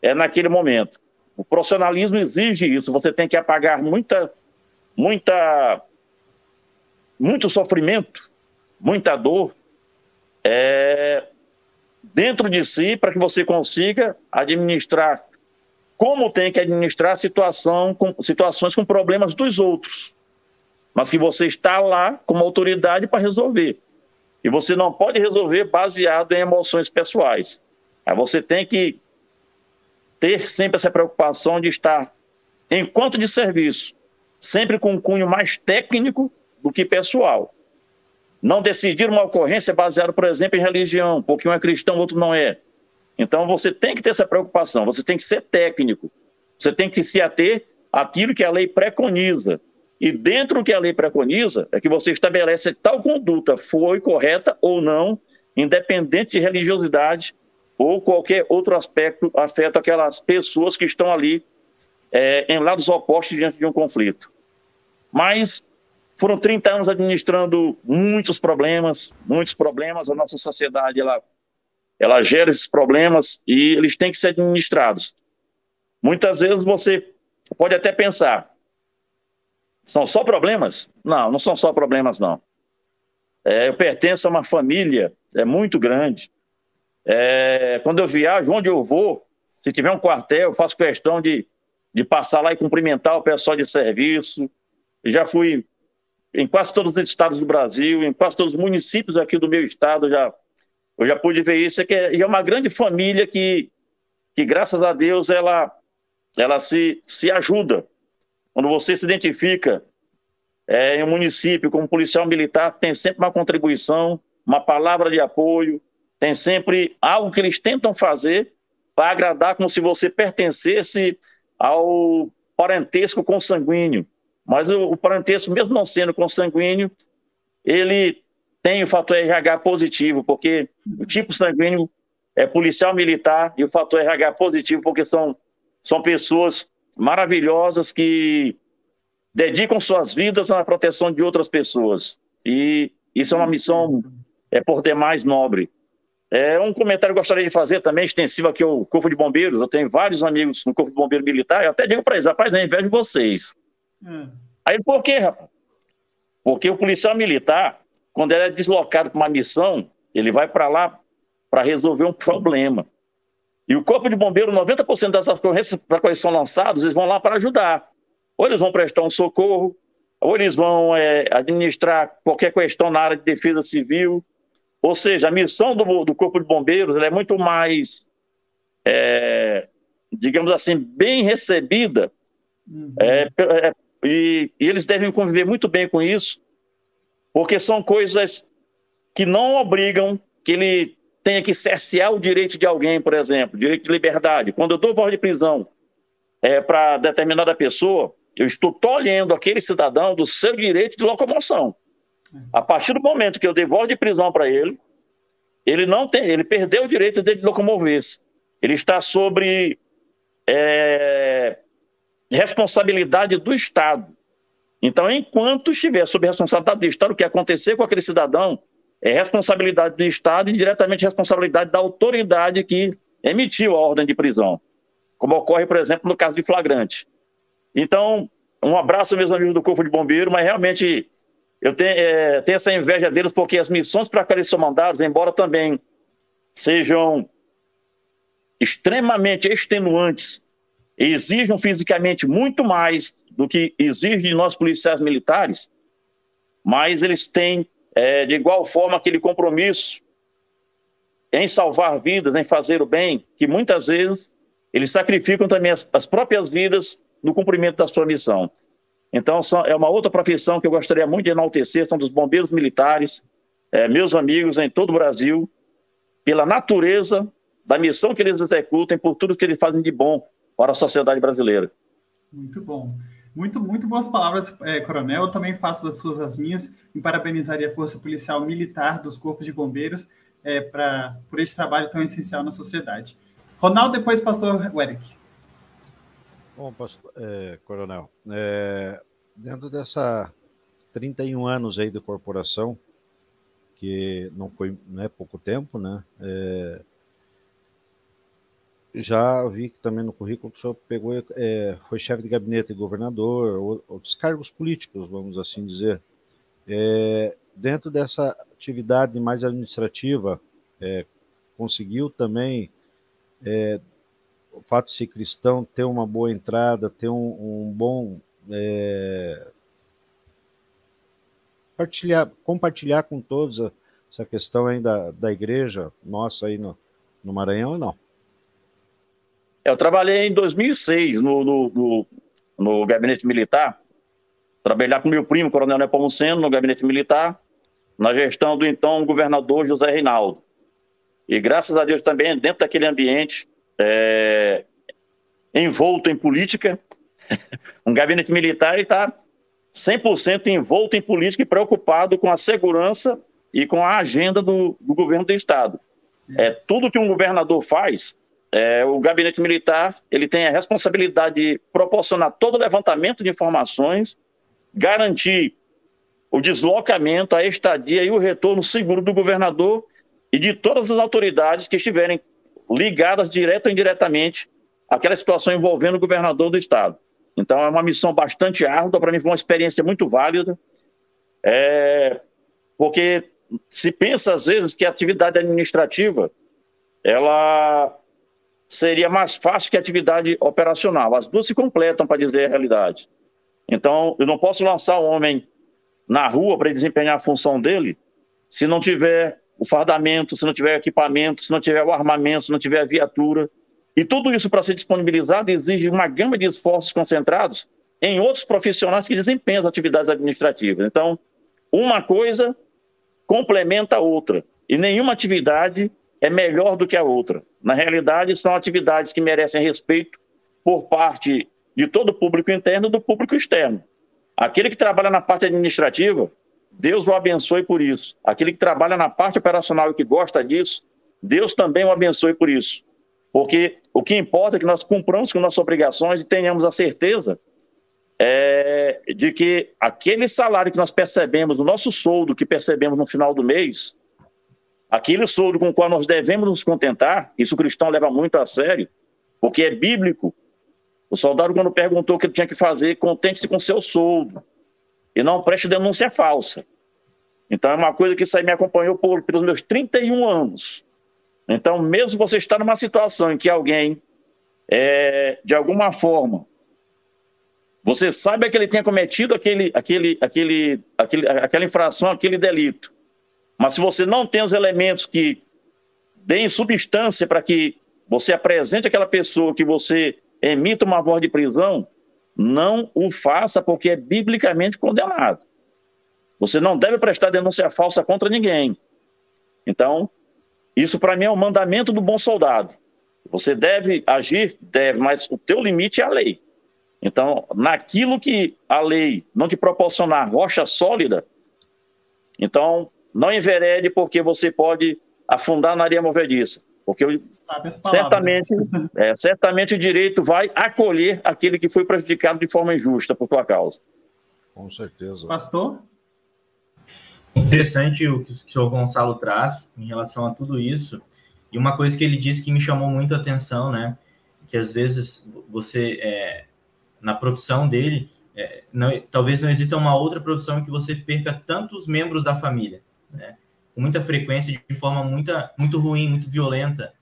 é, naquele momento. O profissionalismo exige isso, você tem que apagar muita, muita, muito sofrimento, muita dor é, dentro de si para que você consiga administrar como tem que administrar situação com, situações com problemas dos outros, mas que você está lá como autoridade para resolver. E você não pode resolver baseado em emoções pessoais. Aí você tem que ter sempre essa preocupação de estar, enquanto de serviço, sempre com um cunho mais técnico do que pessoal. Não decidir uma ocorrência baseada, por exemplo, em religião, porque um é cristão, o outro não é. Então você tem que ter essa preocupação, você tem que ser técnico, você tem que se ater àquilo que a lei preconiza. E dentro do que a lei preconiza é que você estabelece tal conduta foi correta ou não, independente de religiosidade ou qualquer outro aspecto afeta aquelas pessoas que estão ali é, em lados opostos diante de um conflito. Mas foram 30 anos administrando muitos problemas, muitos problemas. A nossa sociedade ela, ela gera esses problemas e eles têm que ser administrados. Muitas vezes você pode até pensar, são só problemas? Não, não são só problemas, não. É, eu pertenço a uma família é muito grande. É, quando eu viajo, onde eu vou, se tiver um quartel, eu faço questão de, de passar lá e cumprimentar o pessoal de serviço. Já fui em quase todos os estados do Brasil, em quase todos os municípios aqui do meu estado, já, eu já pude ver isso, é é, é uma grande família que, que graças a Deus, ela, ela se, se ajuda. Quando você se identifica é, em um município como policial militar, tem sempre uma contribuição, uma palavra de apoio, tem sempre algo que eles tentam fazer para agradar como se você pertencesse ao parentesco consanguíneo. Mas o, o parentesco, mesmo não sendo consanguíneo, ele tem o fator RH positivo, porque o tipo sanguíneo é policial militar e o fator RH positivo, porque são, são pessoas maravilhosas que dedicam suas vidas na proteção de outras pessoas. E isso é uma missão é, por demais nobre. É um comentário que eu gostaria de fazer também, extensivo aqui ao Corpo de Bombeiros. Eu tenho vários amigos no Corpo de Bombeiro Militar. Eu até digo para eles, rapaz, eu invejo vocês. Hum. Aí por quê, rapaz? Porque o policial militar, quando ele é deslocado para uma missão, ele vai para lá para resolver um problema. E o Corpo de Bombeiro, 90% das ocorrências para quais são lançados, eles vão lá para ajudar. Ou eles vão prestar um socorro, ou eles vão é, administrar qualquer questão na área de defesa civil. Ou seja, a missão do, do Corpo de Bombeiros é muito mais, é, digamos assim, bem recebida uhum. é, é e, e eles devem conviver muito bem com isso, porque são coisas que não obrigam que ele tenha que cercear o direito de alguém, por exemplo, direito de liberdade. Quando eu dou voz de prisão é, para determinada pessoa, eu estou tolhendo aquele cidadão do seu direito de locomoção. A partir do momento que eu dei voz de prisão para ele, ele não tem, ele perdeu o direito de locomover-se. Ele está sobre é, responsabilidade do Estado. Então, enquanto estiver sob responsabilidade do Estado, o que acontecer com aquele cidadão é responsabilidade do Estado e diretamente responsabilidade da autoridade que emitiu a ordem de prisão, como ocorre, por exemplo, no caso de flagrante. Então, um abraço, meus amigos do Corpo de Bombeiro, mas realmente eu tenho, é, tenho essa inveja deles porque as missões para que eles são mandados, embora também sejam extremamente extenuantes exijam fisicamente muito mais do que exige de nós policiais militares, mas eles têm, é, de igual forma, aquele compromisso em salvar vidas, em fazer o bem, que muitas vezes eles sacrificam também as, as próprias vidas no cumprimento da sua missão. Então, são, é uma outra profissão que eu gostaria muito de enaltecer, são dos bombeiros militares, é, meus amigos em todo o Brasil, pela natureza da missão que eles executam, por tudo que eles fazem de bom para a sociedade brasileira. Muito bom. Muito, muito boas palavras, é, Coronel. Eu também faço das suas as minhas em parabenizar a Força Policial Militar dos Corpos de Bombeiros é, pra, por esse trabalho tão essencial na sociedade. Ronaldo, depois Pastor Eric. Bom, pastor, é, Coronel, dentro dessa 31 anos aí de corporação, que não foi não é pouco tempo, né? É, já vi que também no currículo que o senhor pegou, é, foi chefe de gabinete de governador, outros cargos políticos, vamos assim dizer. É, dentro dessa atividade mais administrativa, é, conseguiu também, é, o fato de ser cristão, ter uma boa entrada, ter um, um bom. É, compartilhar, compartilhar com todos essa questão aí da, igreja nossa aí no, no Maranhão não? Eu trabalhei em 2006 no, no, no, no gabinete militar. Trabalhar com meu primo, Coronel Nepomuceno, no gabinete militar, na gestão do então governador José Reinaldo. e graças a Deus também dentro daquele ambiente é, envolto em política, um gabinete militar está 100% envolto em política e preocupado com a segurança e com a agenda do, do governo do Estado. É, tudo que um governador faz, é, o gabinete militar ele tem a responsabilidade de proporcionar todo o levantamento de informações, garantir o deslocamento, a estadia e o retorno seguro do governador e de todas as autoridades que estiverem ligadas direto ou indiretamente àquela situação envolvendo o governador do estado. Então é uma missão bastante árdua, para mim foi uma experiência muito válida, é, porque se pensa às vezes que a atividade administrativa ela seria mais fácil que a atividade operacional. As duas se completam para dizer a realidade. Então, eu não posso lançar o homem na rua para desempenhar a função dele se não tiver o fardamento, se não tiver equipamento, se não tiver o armamento, se não tiver a viatura. E tudo isso para ser disponibilizado exige uma gama de esforços concentrados em outros profissionais que desempenham as atividades administrativas. Então, uma coisa complementa a outra. E nenhuma atividade é melhor do que a outra. Na realidade, são atividades que merecem respeito por parte de todo o público interno e do público externo. Aquele que trabalha na parte administrativa Deus o abençoe por isso. Aquele que trabalha na parte operacional e que gosta disso, Deus também o abençoe por isso. Porque o que importa é que nós cumpramos com nossas obrigações e tenhamos a certeza é, de que aquele salário que nós percebemos, o nosso soldo que percebemos no final do mês, aquele soldo com o qual nós devemos nos contentar, isso o cristão leva muito a sério, porque é bíblico. O soldado, quando perguntou o que ele tinha que fazer, contente-se com seu soldo e não preste denúncia falsa. Então é uma coisa que isso aí me acompanhou por, pelos meus 31 anos. Então, mesmo você estar numa situação em que alguém, é, de alguma forma, você sabe que ele tenha cometido aquele, aquele, aquele, aquele, aquela infração, aquele delito, mas se você não tem os elementos que deem substância para que você apresente aquela pessoa, que você emita uma voz de prisão, não o faça porque é biblicamente condenado. Você não deve prestar denúncia falsa contra ninguém. Então, isso para mim é o mandamento do bom soldado. Você deve agir, deve, mas o teu limite é a lei. Então, naquilo que a lei não te proporcionar rocha sólida, então não enverede porque você pode afundar na areia movediça. Porque eu, certamente, é, certamente o direito vai acolher aquele que foi prejudicado de forma injusta por tua causa. Com certeza. Pastor? Interessante o que o senhor Gonçalo traz em relação a tudo isso. E uma coisa que ele disse que me chamou muito a atenção, né? Que às vezes você, é, na profissão dele, é, não, talvez não exista uma outra profissão em que você perca tantos membros da família, né? com muita frequência, de forma muita, muito ruim, muito violenta.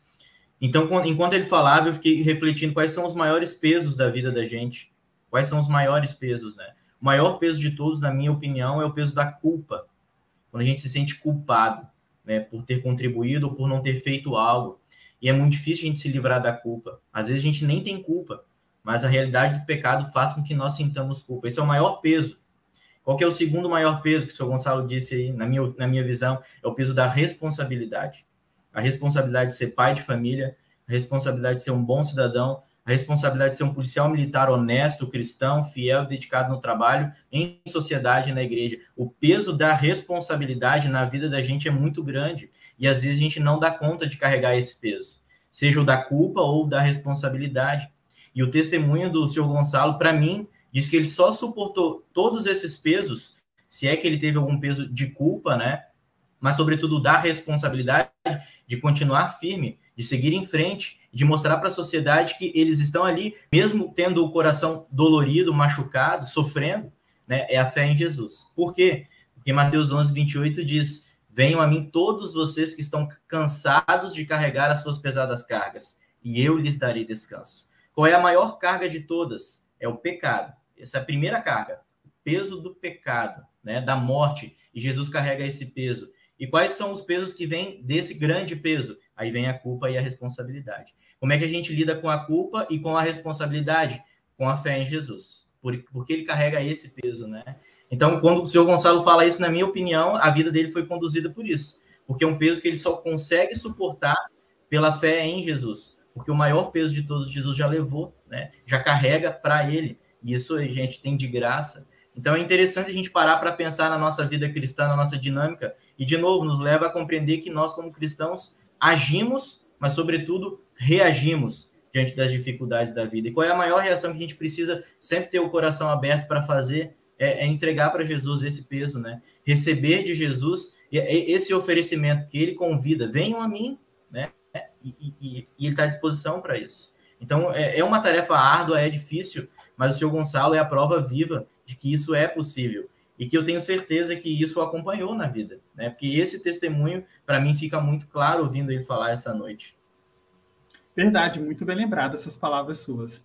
Então, enquanto ele falava, eu fiquei refletindo quais são os maiores pesos da vida da gente. Quais são os maiores pesos, né? O maior peso de todos, na minha opinião, é o peso da culpa. Quando a gente se sente culpado, né, por ter contribuído ou por não ter feito algo. E é muito difícil a gente se livrar da culpa. Às vezes a gente nem tem culpa, mas a realidade do pecado faz com que nós sintamos culpa. Esse é o maior peso qual que é o segundo maior peso que o senhor Gonçalo disse aí, na minha, na minha visão? É o peso da responsabilidade. A responsabilidade de ser pai de família, a responsabilidade de ser um bom cidadão, a responsabilidade de ser um policial militar honesto, cristão, fiel, dedicado no trabalho, em sociedade e na igreja. O peso da responsabilidade na vida da gente é muito grande e às vezes a gente não dá conta de carregar esse peso, seja o da culpa ou da responsabilidade. E o testemunho do senhor Gonçalo, para mim, diz que ele só suportou todos esses pesos, se é que ele teve algum peso de culpa, né? Mas, sobretudo, da responsabilidade de continuar firme, de seguir em frente, de mostrar para a sociedade que eles estão ali, mesmo tendo o coração dolorido, machucado, sofrendo, né? É a fé em Jesus. Por quê? Porque Mateus 11, 28 diz: Venham a mim todos vocês que estão cansados de carregar as suas pesadas cargas, e eu lhes darei descanso. Qual é a maior carga de todas? É o pecado. Essa primeira carga, o peso do pecado, né, da morte, e Jesus carrega esse peso. E quais são os pesos que vêm desse grande peso? Aí vem a culpa e a responsabilidade. Como é que a gente lida com a culpa e com a responsabilidade? Com a fé em Jesus. Porque ele carrega esse peso, né? Então, quando o senhor Gonçalo fala isso, na minha opinião, a vida dele foi conduzida por isso. porque é um peso que ele só consegue suportar pela fé em Jesus, porque o maior peso de todos Jesus já levou, né? Já carrega para ele. E isso a gente tem de graça. Então é interessante a gente parar para pensar na nossa vida cristã, na nossa dinâmica, e de novo nos leva a compreender que nós como cristãos agimos, mas sobretudo reagimos diante das dificuldades da vida. E qual é a maior reação que a gente precisa sempre ter o coração aberto para fazer? É, é entregar para Jesus esse peso, né? Receber de Jesus esse oferecimento que ele convida, venham a mim, né? E, e, e ele está à disposição para isso. Então é, é uma tarefa árdua, é difícil, mas o senhor Gonçalo é a prova viva de que isso é possível e que eu tenho certeza que isso o acompanhou na vida, né? Porque esse testemunho para mim fica muito claro ouvindo ele falar essa noite. Verdade, muito bem lembrado essas palavras suas.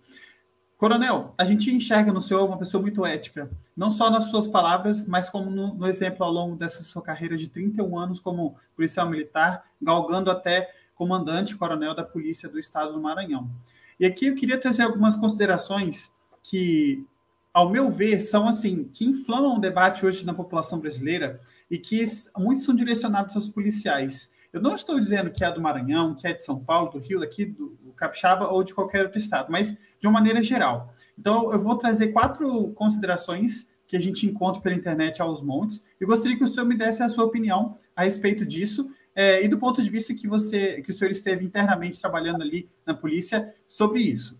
Coronel, a gente enxerga no senhor uma pessoa muito ética, não só nas suas palavras, mas como no, no, exemplo ao longo dessa sua carreira de 31 anos como policial militar, galgando até comandante coronel da Polícia do Estado do Maranhão. E aqui eu queria trazer algumas considerações que, ao meu ver, são assim, que inflamam o debate hoje na população brasileira e que muitos são direcionados aos policiais. Eu não estou dizendo que é do Maranhão, que é de São Paulo, do Rio, aqui do, do Capixaba ou de qualquer outro estado, mas de uma maneira geral. Então, eu vou trazer quatro considerações que a gente encontra pela internet aos montes e gostaria que o senhor me desse a sua opinião a respeito disso é, e do ponto de vista que você, que o senhor esteve internamente trabalhando ali na polícia sobre isso.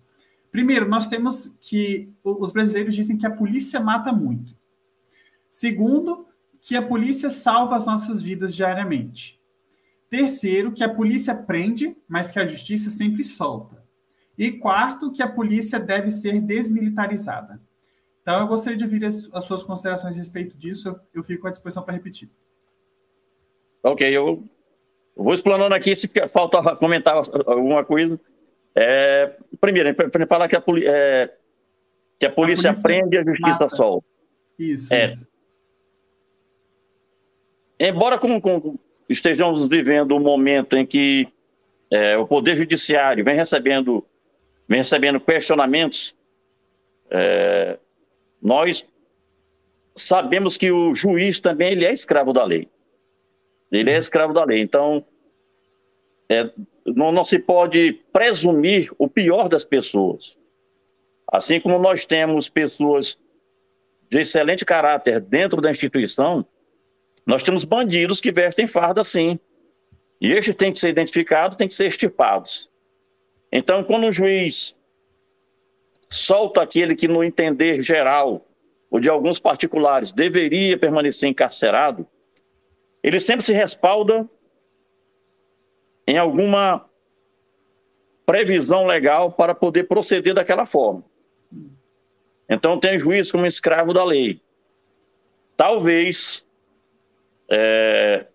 Primeiro, nós temos que os brasileiros dizem que a polícia mata muito. Segundo, que a polícia salva as nossas vidas diariamente. Terceiro, que a polícia prende, mas que a justiça sempre solta. E quarto, que a polícia deve ser desmilitarizada. Então, eu gostaria de ouvir as, as suas considerações a respeito disso. Eu, eu fico à disposição para repetir. Ok, eu vou explanando aqui se falta comentar alguma coisa. É, primeiro, para falar que a, é, que a polícia, a polícia prende e a justiça mata. solta. Isso, é. isso. Embora com, com estejamos vivendo um momento em que é, o Poder Judiciário vem recebendo, vem recebendo questionamentos, é, nós sabemos que o juiz também ele é escravo da lei. Ele é escravo da lei. Então, é, não, não se pode presumir o pior das pessoas. Assim como nós temos pessoas de excelente caráter dentro da instituição, nós temos bandidos que vestem farda sim. E estes têm que ser identificados, têm que ser extirpados. Então, quando o juiz solta aquele que, no entender geral, ou de alguns particulares, deveria permanecer encarcerado, ele sempre se respalda em alguma previsão legal para poder proceder daquela forma. Então, tem juiz como escravo da lei. Talvez é,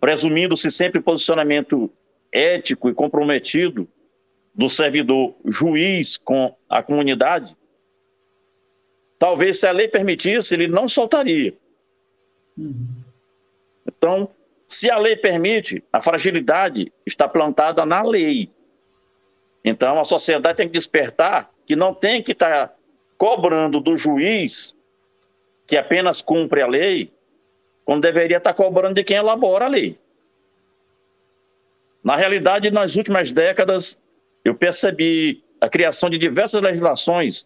presumindo-se sempre posicionamento ético e comprometido do servidor juiz com a comunidade, talvez se a lei permitisse, ele não soltaria. Uhum. Então, se a lei permite, a fragilidade está plantada na lei. Então, a sociedade tem que despertar que não tem que estar cobrando do juiz que apenas cumpre a lei quando deveria estar cobrando de quem elabora a lei. Na realidade, nas últimas décadas, eu percebi a criação de diversas legislações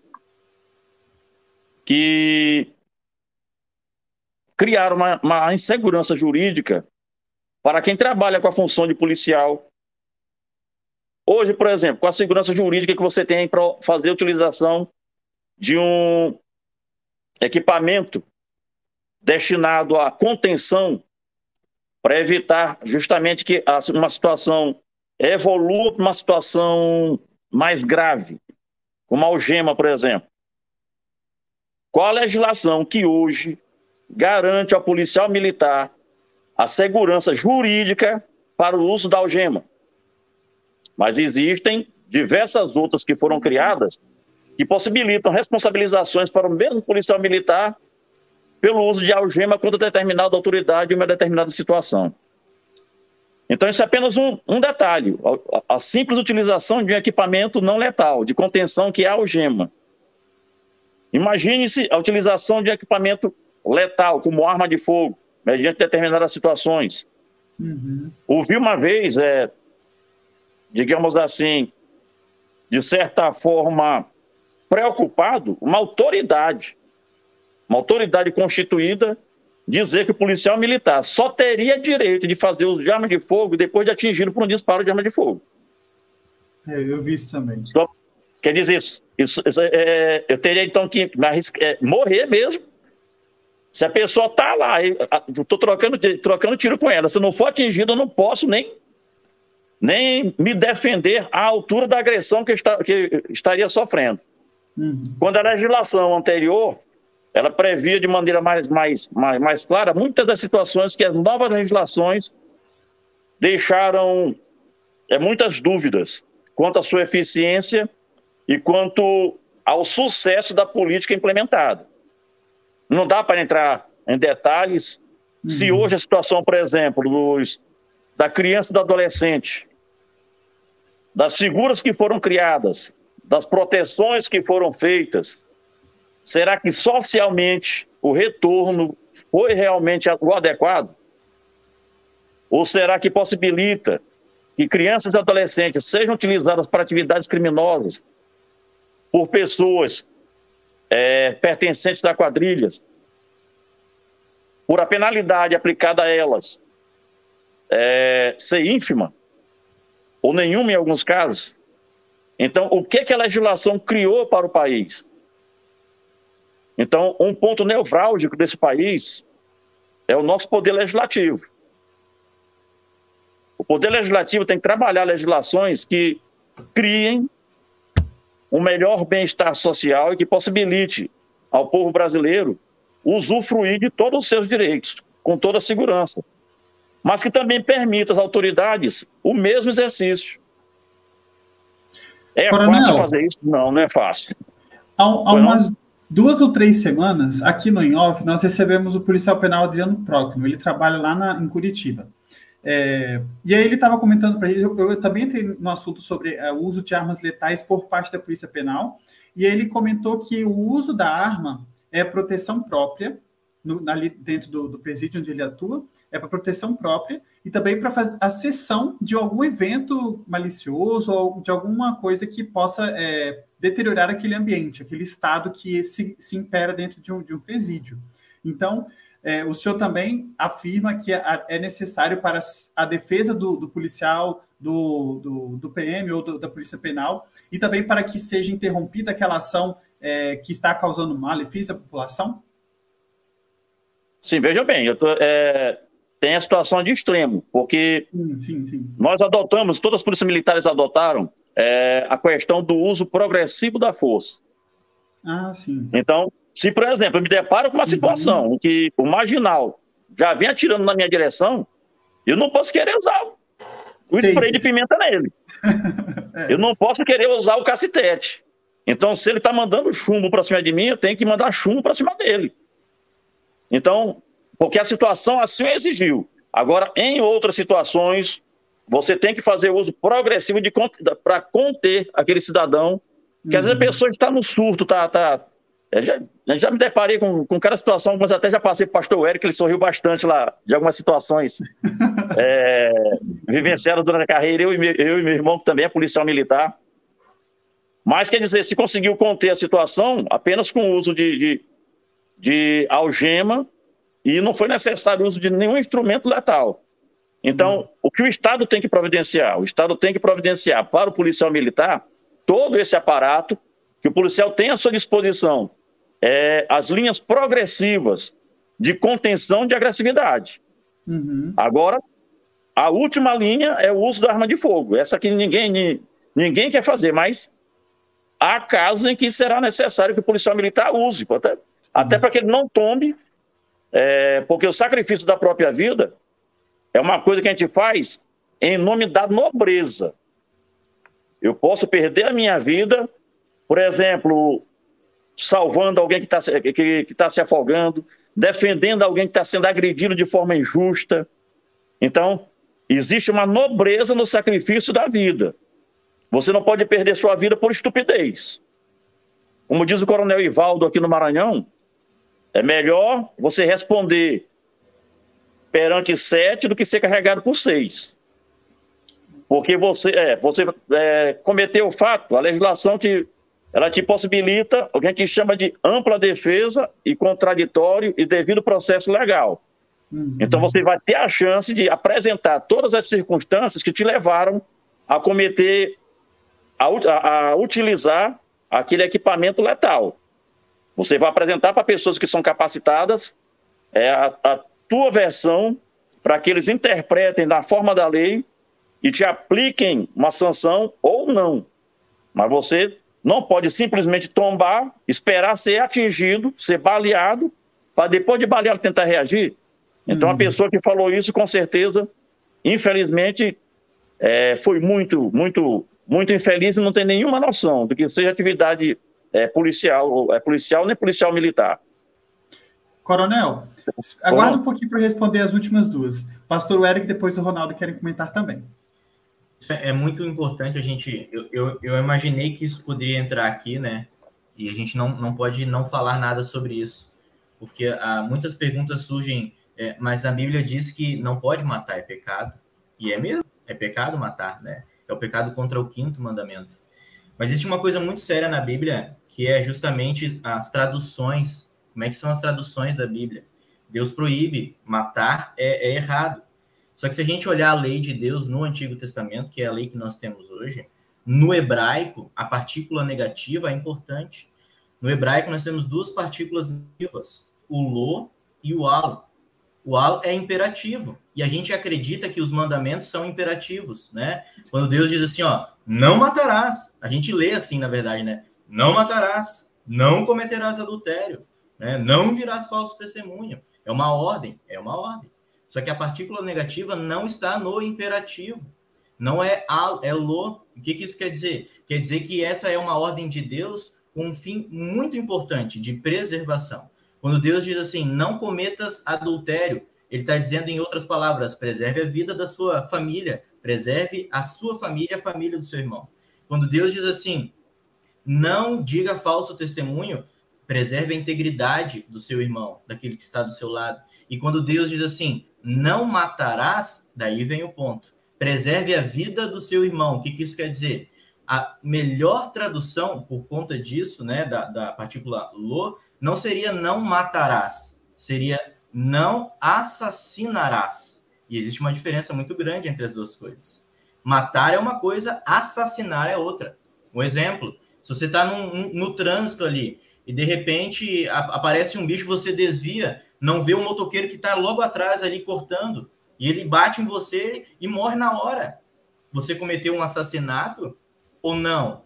que criaram uma, uma insegurança jurídica para quem trabalha com a função de policial. Hoje, por exemplo, com a segurança jurídica que você tem para fazer a utilização de um equipamento destinado à contenção para evitar justamente que uma situação evolua para uma situação mais grave, como algema, por exemplo. Qual a legislação que hoje garante ao policial militar a segurança jurídica para o uso da algema? Mas existem diversas outras que foram criadas que possibilitam responsabilizações para o mesmo policial militar pelo uso de algema contra determinada autoridade em uma determinada situação. Então, isso é apenas um, um detalhe: a, a, simples utilização de um equipamento não letal, de contenção, que é a algema. Imagine-se a utilização de equipamento letal, como arma de fogo, mediante determinadas situações. Uhum. Ouvi uma vez, é, digamos assim, de certa forma, preocupado, uma autoridade, uma autoridade constituída, dizer que o policial militar só teria direito de fazer uso de arma de fogo depois de atingido por um disparo de arma de fogo. É, eu vi isso também. Só, quer dizer, isso, isso, isso é, eu teria então que é, morrer mesmo. Se a pessoa está lá, estou trocando, trocando tiro com ela, se não for atingido, eu não posso nem, nem me defender à altura da agressão que, está, que estaria sofrendo. Uhum. Quando a legislação anterior ela previa de maneira mais, mais, mais, mais clara muitas das situações que as novas legislações deixaram é, muitas dúvidas quanto à sua eficiência e quanto ao sucesso da política implementada. Não dá para entrar em detalhes uhum. se hoje a situação, por exemplo, dos, da criança e do adolescente, das figuras que foram criadas, das proteções que foram feitas, será que socialmente o retorno foi realmente o adequado? Ou será que possibilita que crianças e adolescentes sejam utilizadas para atividades criminosas por pessoas é, pertencentes a quadrilhas, por a penalidade aplicada a elas é, ser ínfima, ou nenhuma em alguns casos? Então, o que, que a legislação criou para o país? Então, um ponto nevrálgico desse país é o nosso poder legislativo. O poder legislativo tem que trabalhar legislações que criem um melhor bem-estar social e que possibilite ao povo brasileiro usufruir de todos os seus direitos, com toda a segurança, mas que também permita às autoridades o mesmo exercício. É Coronel, fácil fazer isso? Não, não é fácil. Há, há umas, duas ou três semanas, aqui no In Off, nós recebemos o policial penal Adriano Procno. Ele trabalha lá na, em Curitiba. É, e aí ele estava comentando para ele, eu, eu, também entrei no assunto sobre é, o uso de armas letais por parte da Polícia Penal, e ele comentou que o uso da arma é proteção própria, no, ali dentro do, do, presídio onde ele atua, é para proteção própria e também para a sessão de algum evento malicioso ou de alguma coisa que possa é, deteriorar aquele ambiente, aquele estado que se, se impera dentro de um, de um presídio. Então, é, o senhor também afirma que é necessário para a defesa do, do policial, do, do, do, PM ou do, da Polícia Penal, e também para que seja interrompida aquela ação é, que está causando malefício à população? Sim, veja bem, eu tô, é, tem a situação de extremo, porque sim, sim, sim. nós adotamos, todas as polícias militares adotaram é, a questão do uso progressivo da força. Ah, sim. Então, se, por exemplo, eu me deparo com uma situação uhum. em que o marginal já vem atirando na minha direção, eu não posso querer usar o spray de pimenta nele. é. Eu não posso querer usar o cacetete. Então, se ele está mandando chumbo para cima de mim, eu tenho que mandar chumbo para cima dele. Então, porque a situação assim exigiu. Agora, em outras situações, você tem que fazer uso progressivo para conter aquele cidadão, que uhum. às vezes a uhum. pessoa está no surto, tá, tá, já, já me deparei com, com cada situação, mas até já passei para o pastor Eric, ele sorriu bastante lá de algumas situações é, vivenciadas durante a carreira, eu e, meu, eu e meu irmão, que também é policial militar. Mas quer dizer, se conseguiu conter a situação apenas com o uso de, de de algema e não foi necessário o uso de nenhum instrumento letal. Então, uhum. o que o Estado tem que providenciar? O Estado tem que providenciar para o policial militar todo esse aparato que o policial tem à sua disposição, é, as linhas progressivas de contenção de agressividade. Uhum. Agora, a última linha é o uso da arma de fogo. Essa que ninguém, ninguém quer fazer, mas há casos em que será necessário que o policial militar use. Até até para que ele não tombe, é, porque o sacrifício da própria vida é uma coisa que a gente faz em nome da nobreza. Eu posso perder a minha vida, por exemplo, salvando alguém que está que, que tá se afogando, defendendo alguém que está sendo agredido de forma injusta. Então, existe uma nobreza no sacrifício da vida. Você não pode perder sua vida por estupidez. Como diz o coronel Ivaldo aqui no Maranhão, é melhor você responder perante sete do que ser carregado por seis. Porque você, é, você é, cometeu o fato, a legislação te, ela te possibilita o que a gente chama de ampla defesa e contraditório e devido processo legal. Uhum. Então você vai ter a chance de apresentar todas as circunstâncias que te levaram a cometer, a, a, a utilizar aquele equipamento letal. Você vai apresentar para pessoas que são capacitadas é, a, a tua versão para que eles interpretem da forma da lei e te apliquem uma sanção ou não. Mas você não pode simplesmente tombar, esperar ser atingido, ser baleado, para depois de baleado tentar reagir. Então, uhum. a pessoa que falou isso, com certeza, infelizmente, é, foi muito, muito, muito infeliz e não tem nenhuma noção do que seja atividade é, policial, é policial nem policial militar. Coronel, aguarda um pouquinho para responder as últimas duas. Pastor Eric, depois o Ronaldo querem comentar também. É, é muito importante a gente. Eu, eu, eu, imaginei que isso poderia entrar aqui, né? E a gente não, não pode não falar nada sobre isso, porque há, ah, muitas perguntas surgem. É, mas a Bíblia diz que não pode matar, é pecado. E é mesmo, é pecado matar, né? É o pecado contra o quinto mandamento. Mas existe uma coisa muito séria na Bíblia, que é justamente as traduções como é que são as traduções da Bíblia? Deus proíbe, matar é, é errado. Só que se a gente olhar a lei de Deus no Antigo Testamento, que é a lei que nós temos hoje, no hebraico, a partícula negativa é importante. No hebraico, nós temos duas partículas negativas, o lo e o al. O al é imperativo. E a gente acredita que os mandamentos são imperativos, né? Quando Deus diz assim, ó, não matarás. A gente lê assim, na verdade, né? Não matarás, não cometerás adultério, né? Não dirás falso testemunho. É uma ordem, é uma ordem. Só que a partícula negativa não está no imperativo. Não é a, é lo. O que, que isso quer dizer? Quer dizer que essa é uma ordem de Deus com um fim muito importante de preservação. Quando Deus diz assim, não cometas adultério, ele está dizendo em outras palavras, preserve a vida da sua família, preserve a sua família, a família do seu irmão. Quando Deus diz assim, não diga falso testemunho, preserve a integridade do seu irmão, daquele que está do seu lado. E quando Deus diz assim, não matarás, daí vem o ponto. Preserve a vida do seu irmão. O que, que isso quer dizer? A melhor tradução, por conta disso, né, da, da partícula lo, não seria não matarás, seria não assassinarás. E existe uma diferença muito grande entre as duas coisas. Matar é uma coisa, assassinar é outra. Um exemplo, se você está no, trânsito ali e de repente aparece um bicho, você desvia, não vê um motoqueiro que está logo atrás ali cortando, e ele bate em você e morre na hora. Você cometeu um assassinato ou não?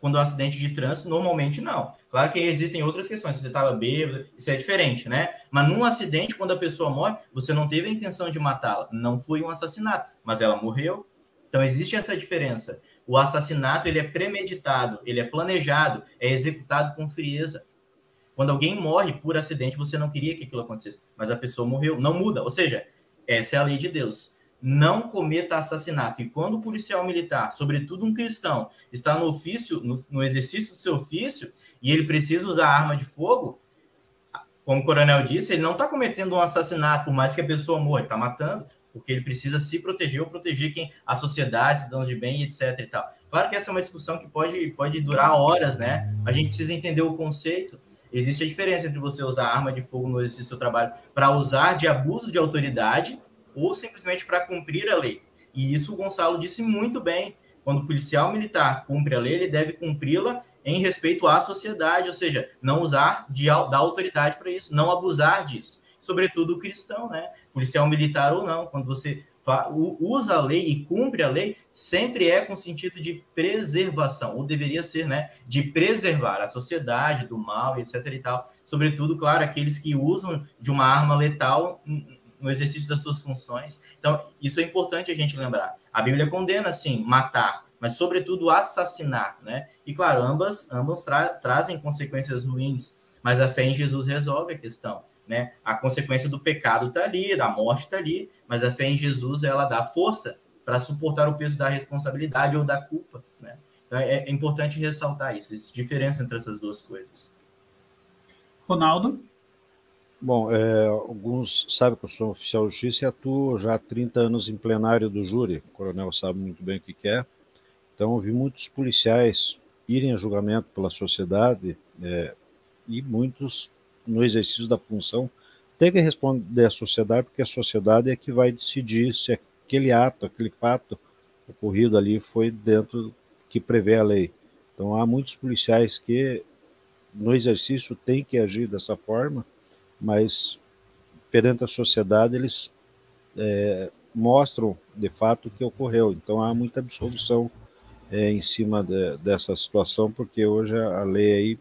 Quando é um acidente de trânsito, normalmente não. Claro que existem outras questões, se você estava bêbado, isso é diferente, né? Mas num acidente, quando a pessoa morre, você não teve a intenção de matá-la. Não foi um assassinato, mas ela morreu. Então existe essa diferença. O assassinato ele é premeditado, ele é planejado, é executado com frieza. Quando alguém morre por acidente, você não queria que aquilo acontecesse, mas a pessoa morreu, não muda. Ou seja, essa é a lei de Deus. Não cometa assassinato. E quando o policial militar, sobretudo um cristão, está no ofício, no, no exercício do seu ofício, e ele precisa usar arma de fogo, como o coronel disse, ele não está cometendo um assassinato, por mais que a pessoa morra, ele está matando porque ele precisa se proteger ou proteger quem a sociedade, cidadãos de bem, etc. E tal. Claro que essa é uma discussão que pode, pode durar horas, né? A gente precisa entender o conceito. Existe a diferença entre você usar arma de fogo no exercício do seu trabalho para usar de abuso de autoridade ou simplesmente para cumprir a lei. E isso o Gonçalo disse muito bem. Quando o policial militar cumpre a lei, ele deve cumpri-la em respeito à sociedade, ou seja, não usar de, da autoridade para isso, não abusar disso sobretudo o cristão, né? Policial militar ou não, quando você usa a lei e cumpre a lei, sempre é com sentido de preservação, ou deveria ser, né? De preservar a sociedade do mal, etc. e tal. Sobretudo, claro, aqueles que usam de uma arma letal no exercício das suas funções. Então, isso é importante a gente lembrar. A Bíblia condena, sim, matar, mas sobretudo assassinar, né? E claro, ambas, ambas tra trazem consequências ruins, mas a fé em Jesus resolve a questão. Né? A consequência do pecado está ali, da morte está ali, mas a fé em Jesus ela dá força para suportar o peso da responsabilidade ou da culpa. Né? Então é, é importante ressaltar isso, existe diferença entre essas duas coisas. Ronaldo? Bom, é, alguns sabem que eu sou oficial de justiça e atuo já há 30 anos em plenário do júri. O coronel sabe muito bem o que quer. Então, vi muitos policiais irem a julgamento pela sociedade é, e muitos, no exercício da função, têm que responder à sociedade, porque a sociedade é que vai decidir se aquele ato, aquele fato ocorrido ali foi dentro que prevê a lei. Então, há muitos policiais que, no exercício, têm que agir dessa forma, mas perante a sociedade eles é, mostram de fato o que ocorreu. Então, há muita absolução é, em cima de, dessa situação, porque hoje a lei aí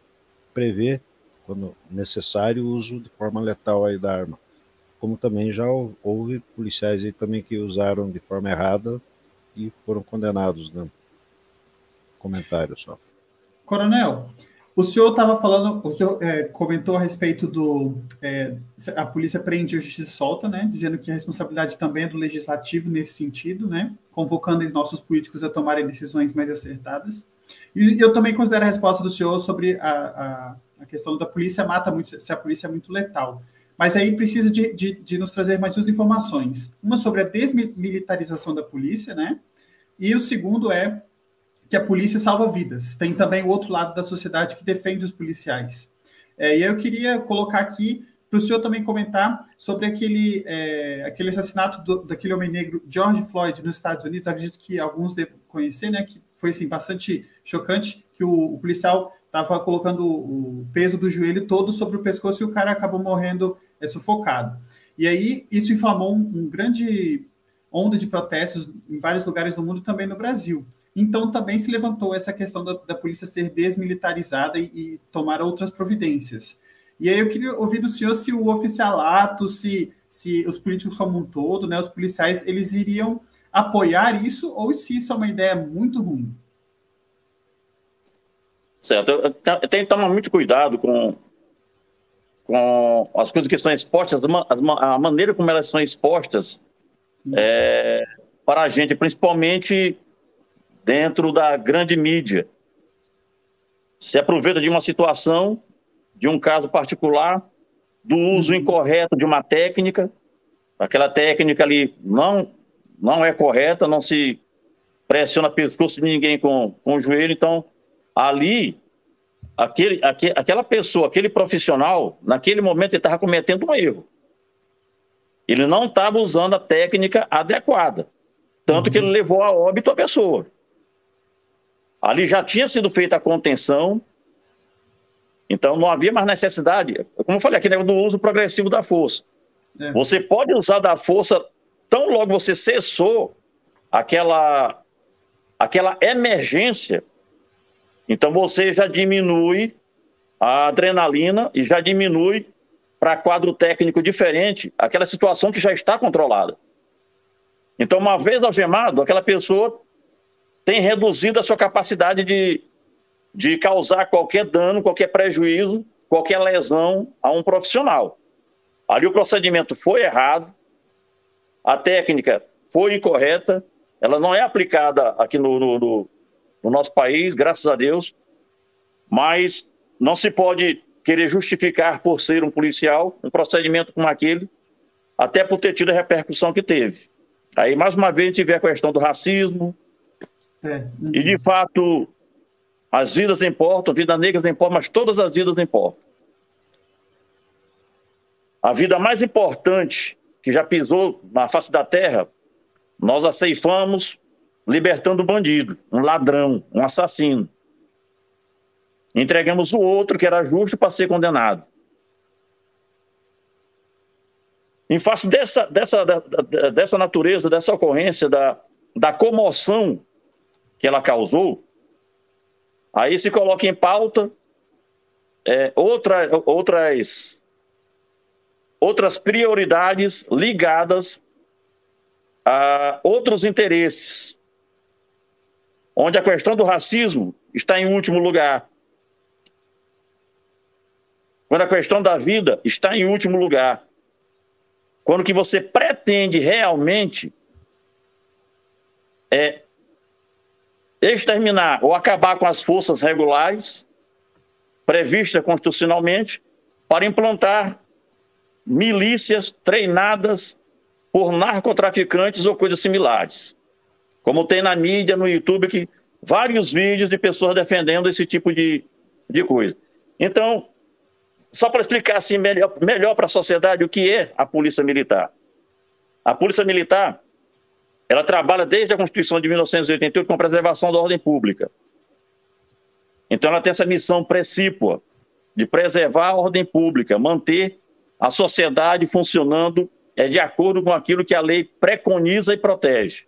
prevê, quando necessário, o uso de forma letal aí da arma. Como também já houve policiais aí também que usaram de forma errada e foram condenados, né? Comentário só. Coronel, o senhor estava falando, o senhor é, comentou a respeito do. É, a polícia prende e a justiça solta, né? Dizendo que a responsabilidade também é do legislativo nesse sentido, né? Convocando nossos políticos a tomarem decisões mais acertadas. E eu também considero a resposta do senhor sobre a, a, a questão da polícia mata muito, se a polícia é muito letal. Mas aí precisa de, de, de nos trazer mais duas informações. Uma sobre a desmilitarização da polícia, né? E o segundo é que a polícia salva vidas. Tem também o outro lado da sociedade que defende os policiais. É, e eu queria colocar aqui para o senhor também comentar sobre aquele, é, aquele assassinato do, daquele homem negro, George Floyd, nos Estados Unidos. Acredito que alguns devem conhecer, né? Que foi assim, bastante chocante, que o, o policial estava colocando o peso do joelho todo sobre o pescoço e o cara acabou morrendo é, sufocado. E aí isso inflamou um, um grande onda de protestos em vários lugares do mundo, também no Brasil. Então, também se levantou essa questão da, da polícia ser desmilitarizada e, e, tomar outras providências. E aí eu queria ouvir do senhor se o oficialato, se, se os políticos como um todo, né, os policiais, eles iriam apoiar isso ou se isso é uma ideia muito ruim. Certo. Eu tenho que tomar muito cuidado com, com as coisas que são expostas, a maneira como elas são expostas é, para a gente, principalmente dentro da grande mídia. Se aproveita de uma situação, de um caso particular, do uso uhum. incorreto de uma técnica, aquela técnica ali não, não é correta, não se pressiona pescoço de ninguém com, com o joelho, então ali, aquele, aquele, aquela pessoa, aquele profissional, naquele momento ele estava cometendo um erro. Ele não estava usando a técnica adequada, tanto uhum. que ele uhum. levou a óbito a pessoa. Ali já tinha sido feita a contenção, então não havia mais necessidade, como eu falei aqui, do uso progressivo da força. É. Você pode usar da força tão logo você cessou aquela, aquela emergência, então você já diminui a adrenalina e já diminui para quadro técnico diferente aquela situação que já está controlada. Então, uma vez algemado, aquela pessoa tem reduzido a sua capacidade de, de causar qualquer dano, qualquer prejuízo, qualquer lesão a um profissional. Ali o procedimento foi errado, a técnica foi incorreta, ela não é aplicada aqui no, no, no nosso país, graças a Deus, mas não se pode querer justificar por ser um policial um procedimento como aquele, até por ter tido a repercussão que teve. Aí, mais uma vez, a gente vê a questão do racismo, é. E, de fato, as vidas importam, vidas negras importam, mas todas as vidas importam. A vida mais importante que já pisou na face da terra, nós a ceifamos libertando o bandido, um ladrão, um assassino. Entregamos o outro, que era justo, para ser condenado. Em face dessa, dessa, dessa natureza, dessa ocorrência, da, da comoção que ela causou, aí se coloca em pauta é, outra, outras, outras prioridades ligadas a outros interesses, onde a questão do racismo está em último lugar. Quando a questão da vida está em último lugar. Quando que você pretende realmente é, exterminar ou acabar com as forças regulares previstas constitucionalmente para implantar milícias treinadas por narcotraficantes ou coisas similares. Como tem na mídia, no YouTube, que vários vídeos de pessoas defendendo esse tipo de, de coisa. Então, só para explicar assim melhor, melhor para a sociedade o que é a Polícia Militar. A Polícia Militar, ela trabalha desde a Constituição de 1988 com a preservação da ordem pública. Então ela tem essa missão precípua de preservar a ordem pública, manter a sociedade funcionando é, de acordo com aquilo que a lei preconiza e protege.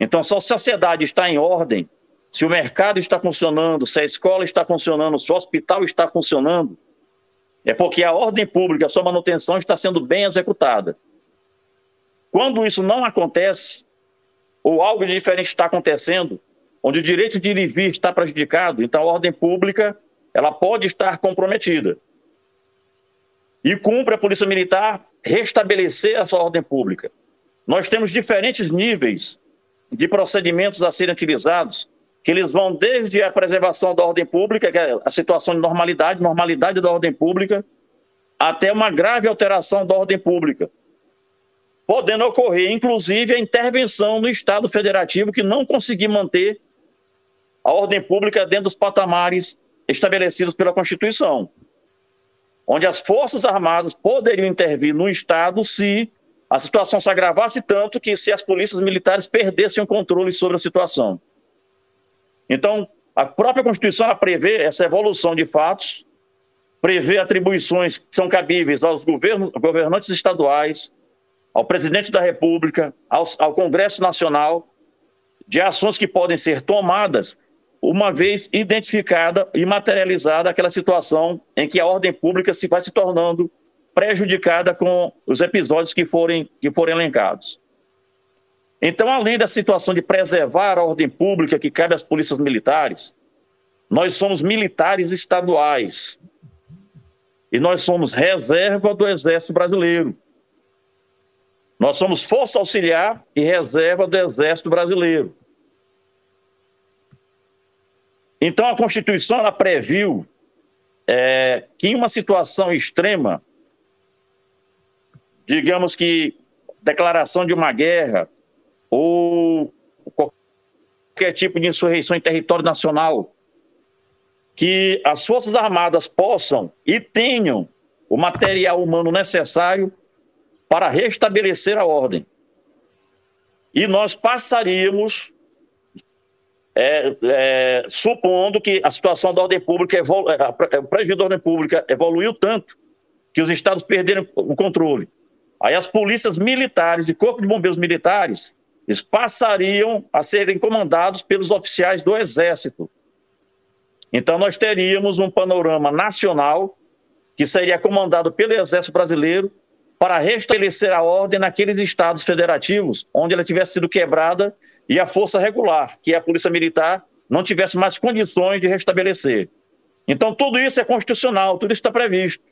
Então, se a sociedade está em ordem, se o mercado está funcionando, se a escola está funcionando, se o hospital está funcionando, é porque a ordem pública, a sua manutenção está sendo bem executada. Quando isso não acontece, ou algo diferente está acontecendo, onde o direito de ir e vir está prejudicado, então a ordem pública ela pode estar comprometida. E cumpre a Polícia Militar restabelecer a sua ordem pública. Nós temos diferentes níveis de procedimentos a serem utilizados, que eles vão desde a preservação da ordem pública, que é a situação de normalidade, normalidade da ordem pública, até uma grave alteração da ordem pública, podendo ocorrer, inclusive, a intervenção no Estado federativo que não conseguir manter a ordem pública dentro dos patamares estabelecidos pela Constituição, onde as Forças Armadas poderiam intervir no Estado se a situação se agravasse tanto que se as polícias militares perdessem o controle sobre a situação. Então, a própria Constituição prevê essa evolução de fatos, prevê atribuições que são cabíveis aos governos, governantes estaduais, ao presidente da República, ao, ao Congresso Nacional, de ações que podem ser tomadas uma vez identificada e materializada aquela situação em que a ordem pública se vai se tornando prejudicada com os episódios que forem, que forem elencados. Então, além da situação de preservar a ordem pública que cabe às polícias militares, nós somos militares estaduais. E nós somos reserva do Exército Brasileiro. Nós somos força auxiliar e reserva do Exército Brasileiro. Então, a Constituição ela previu é, que, em uma situação extrema, digamos que declaração de uma guerra ou qualquer tipo de insurreição em território nacional, que as Forças Armadas possam e tenham o material humano necessário para restabelecer a ordem. E nós passaríamos é, é, supondo que a situação da ordem pública, evolu... É, o prejuízo da ordem pública evoluiu tanto que os estados perderam o controle. Aí as polícias militares e corpo de bombeiros militares eles passariam a serem comandados pelos oficiais do Exército. Então nós teríamos um panorama nacional que seria comandado pelo Exército Brasileiro para restabelecer a ordem naqueles estados federativos onde ela tivesse sido quebrada e a força regular, que é a Polícia Militar, não tivesse mais condições de restabelecer. Então, tudo isso é constitucional, tudo isso está previsto.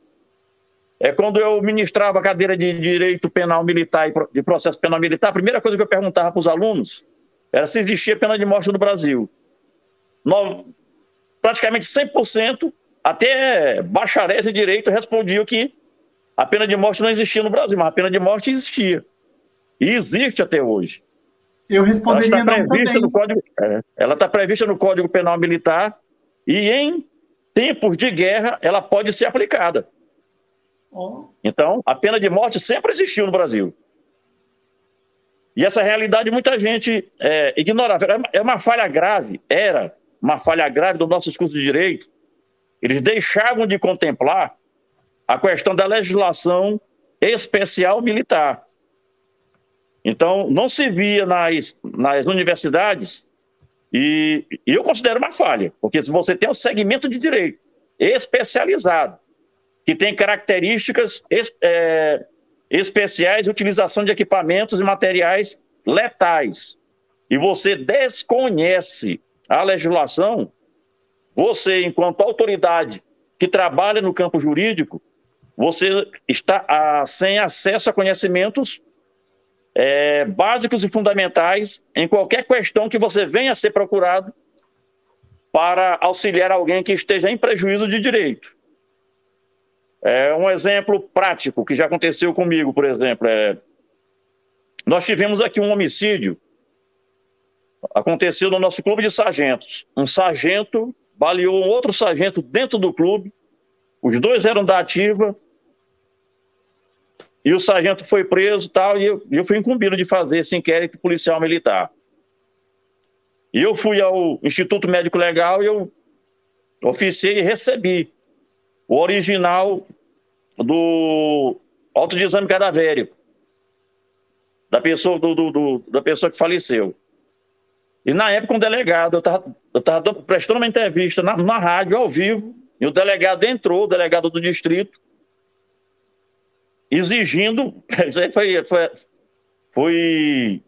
É quando eu ministrava a cadeira de Direito Penal Militar e de Processo Penal Militar, a primeira coisa que eu perguntava para os alunos era se existia pena de morte no Brasil. No, praticamente 100%, até bacharéis em direito respondiam que a pena de morte não existia no Brasil, mas a pena de morte existia. E existe até hoje. Eu responderia ela está prevista no Código, é, Ela está prevista no Código Penal Militar e em tempos de guerra ela pode ser aplicada. Então, a pena de morte sempre existiu no Brasil. E essa realidade muita gente é, ignorava. É uma falha grave, era uma falha grave do nosso curso de direito. Eles deixavam de contemplar a questão da legislação especial militar. Então, não se via nas, nas universidades, e, e eu considero uma falha, porque se você tem um segmento de direito especializado, que tem características é, especiais de utilização de equipamentos e materiais letais, e você desconhece a legislação, você, enquanto autoridade que trabalha no campo jurídico, você está a, sem acesso a conhecimentos é, básicos e fundamentais em qualquer questão que você venha a ser procurado para auxiliar alguém que esteja em prejuízo de direito. É um exemplo prático que já aconteceu comigo, por exemplo. É, nós tivemos aqui um homicídio. Aconteceu no nosso clube de sargentos. Um sargento baleou um outro sargento dentro do clube. Os dois eram da ativa. E o sargento foi preso tal, e eu, eu fui incumbido de fazer esse inquérito policial militar. E eu fui ao Instituto Médico Legal e eu oficiei e recebi o original do auto de exame cadavérico da pessoa, do, do, do, da pessoa que faleceu. E na época, um delegado, eu estava eu tava prestando uma entrevista na, na rádio, ao vivo, e o delegado entrou, o delegado do distrito, exigindo. Isso aí foi, foi, foi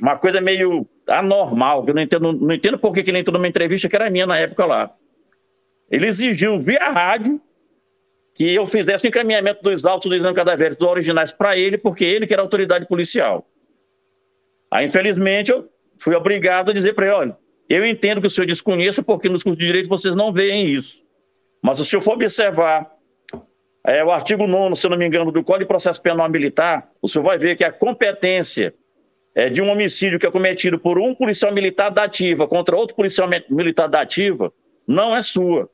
uma coisa meio anormal, que eu não entendo, não entendo por que ele entrou numa entrevista que era minha na época lá. Ele exigiu via rádio que eu fizesse o encaminhamento dos autos do exame cadavérico dos originais para ele, porque ele que era autoridade policial. Aí, infelizmente, eu fui obrigado a dizer para ele, olha, eu entendo que o senhor desconheça, porque nos cursos de direito vocês não veem isso. Mas se o senhor for observar é, o artigo 9, se eu não me engano, do Código de Processo Penal Militar, o senhor vai ver que a competência é, de um homicídio que é cometido por um policial militar da ativa contra outro policial militar da ativa não é sua.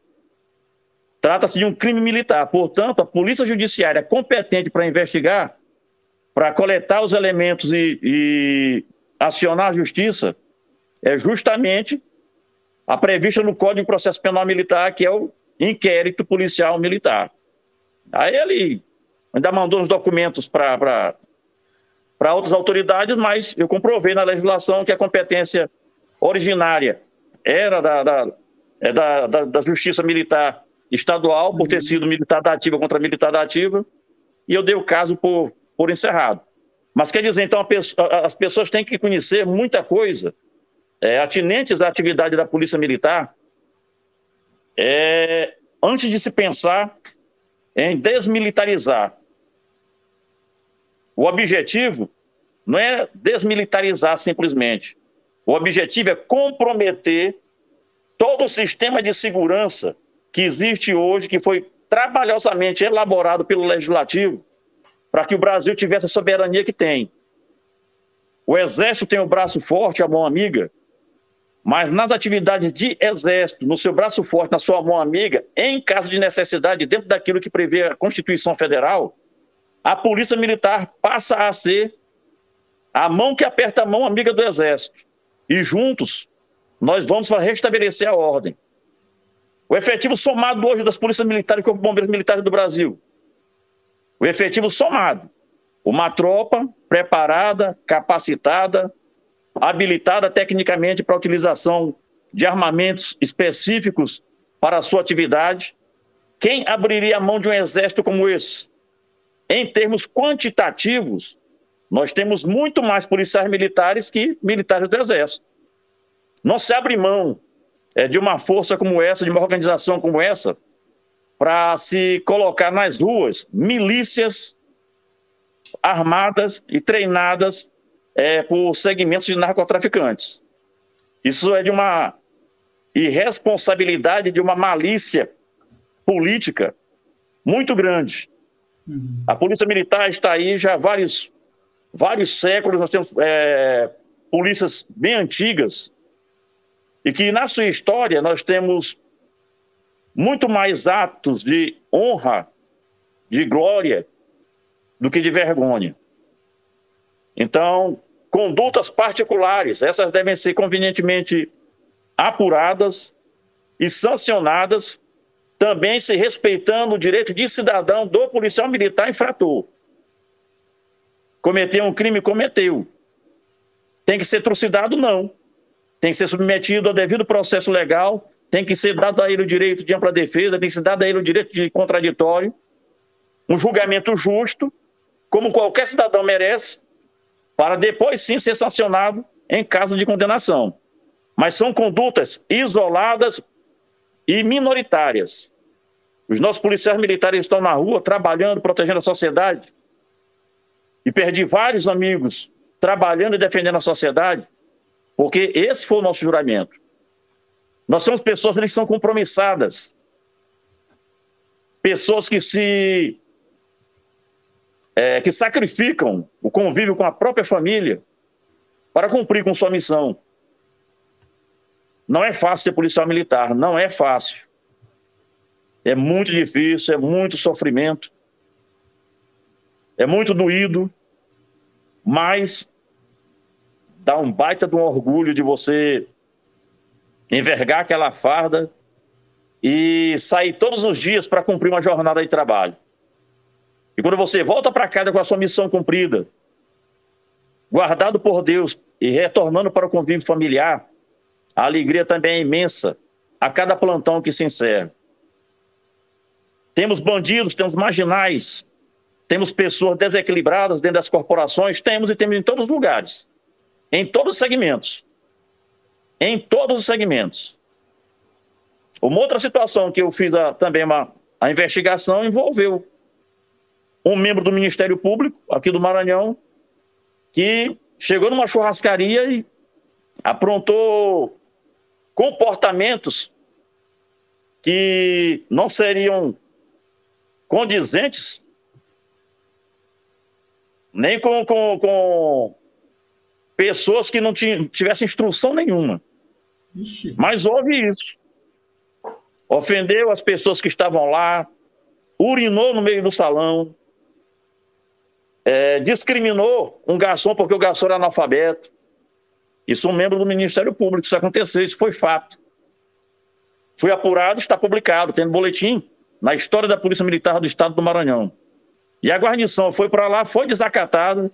Trata-se de um crime militar. Portanto, a Polícia Judiciária competente para investigar, para coletar os elementos e, e acionar a justiça, é justamente a prevista no Código de Processo Penal Militar, que é o inquérito policial militar. Aí ele ainda mandou uns documentos para outras autoridades, mas eu comprovei na legislação que a competência originária era da, da, é da, da, da Justiça Militar estadual por ter sido militar da ativa contra militar da ativa, e eu dei o caso por, por encerrado. Mas quer dizer, então, as pessoas têm que conhecer muita coisa é, atinentes à atividade da Polícia Militar é, antes de se pensar em desmilitarizar. O objetivo não é desmilitarizar simplesmente. O objetivo é comprometer todo o sistema de segurança que existe hoje, que foi trabalhosamente elaborado pelo Legislativo, para que o Brasil tivesse a soberania que tem. O Exército tem o braço forte, a mão amiga, mas nas atividades de Exército, no seu braço forte, na sua mão amiga, em caso de necessidade, dentro daquilo que prevê a Constituição Federal, a Polícia Militar passa a ser a mão que aperta a mão amiga do Exército. E juntos, nós vamos para restabelecer a ordem. O efetivo somado hoje das polícias militares e corpo bombeiros militares do Brasil. O efetivo somado. Uma tropa preparada, capacitada, habilitada tecnicamente para a utilização de armamentos específicos para a sua atividade. Quem abriria a mão de um exército como esse? Em termos quantitativos, nós temos muito mais policiais militares que militares do exército. Não se abre mão é, de uma força como essa, de uma organização como essa, para se colocar nas ruas milícias armadas e treinadas é, por segmentos de narcotraficantes. Isso é de uma irresponsabilidade, de uma malícia política muito grande. Uhum. A Polícia Militar está aí já há vários, vários séculos, nós temos é, polícias bem antigas, e que na sua história nós temos muito mais atos de honra, de glória, do que de vergonha. Então, condutas particulares, essas devem ser convenientemente apuradas e sancionadas, também se respeitando o direito de cidadão do policial militar infrator. Cometeu um crime, cometeu. Tem que ser trucidado? Não tem que ser submetido ao devido processo legal, tem que ser dado a ele o direito de ampla defesa, tem que ser dado a ele o direito de contraditório, um julgamento justo, como qualquer cidadão merece, para depois sim ser sancionado em caso de condenação. Mas são condutas isoladas e minoritárias. Os nossos policiais militares estão na rua trabalhando, protegendo a sociedade. E perdi vários amigos trabalhando e defendendo a sociedade porque esse foi o nosso juramento. Nós somos pessoas que são compromissadas. pessoas que se é, que sacrificam o convívio com a própria família para cumprir com sua missão. Não é fácil ser policial militar, não é fácil. É muito difícil, é muito sofrimento, é muito doído, mas dá um baita de um orgulho de você envergar aquela farda e sair todos os dias para cumprir uma jornada de trabalho. E quando você volta para casa com a sua missão cumprida, guardado por Deus e retornando para o convívio familiar, a alegria também é imensa a cada plantão que se encerra. Temos bandidos, temos marginais, temos pessoas desequilibradas dentro das corporações, temos e temos em todos os lugares, em todos os segmentos. Em todos os segmentos. Uma outra situação que eu fiz a, também uma, a investigação envolveu um membro do Ministério Público, aqui do Maranhão, que chegou numa churrascaria e aprontou comportamentos que não seriam condizentes nem com, com, com pessoas que não tivessem instrução nenhuma. Ixi. Mas houve isso. Ofendeu as pessoas que estavam lá, urinou no meio do salão, é, discriminou um garçom porque o garçom era analfabeto. Isso um membro do Ministério Público, isso aconteceu, isso foi fato. Foi apurado, está publicado, tem boletim na história da Polícia Militar do Estado do Maranhão. E a guarnição foi para lá, foi desacatada.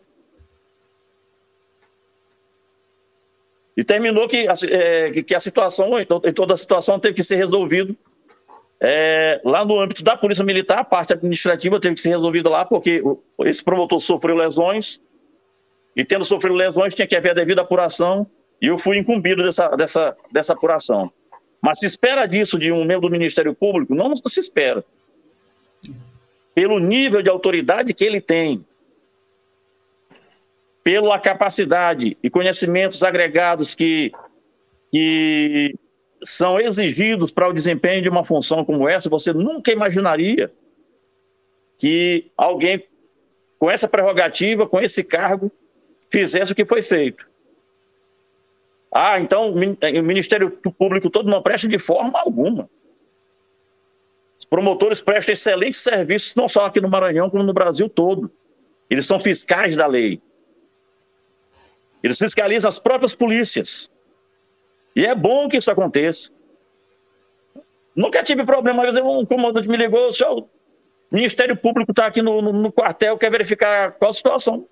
E terminou que, é, que a situação, então, toda a situação teve que ser resolvida é, lá no âmbito da Polícia Militar, a parte administrativa teve que ser resolvida lá, porque esse promotor sofreu lesões, e tendo sofrido lesões, tinha que haver a devida apuração, e eu fui incumbido dessa, dessa, dessa apuração. Mas se espera disso de um membro do Ministério Público? Não, não se espera. Pelo nível de autoridade que ele tem, pela capacidade e conhecimentos agregados que, que são exigidos para o desempenho de uma função como essa, você nunca imaginaria que alguém com essa prerrogativa, com esse cargo, fizesse o que foi feito. Ah, então o Ministério Público todo não presta de forma alguma. Os promotores prestam excelentes serviços, não só aqui no Maranhão, como no Brasil todo. Eles são fiscais da lei. Eles fiscalizam as próprias polícias. E é bom que isso aconteça. Nunca tive problema, mas um comandante me ligou, senhor, o Ministério Público está aqui no, no, no, quartel, quer verificar qual a situação.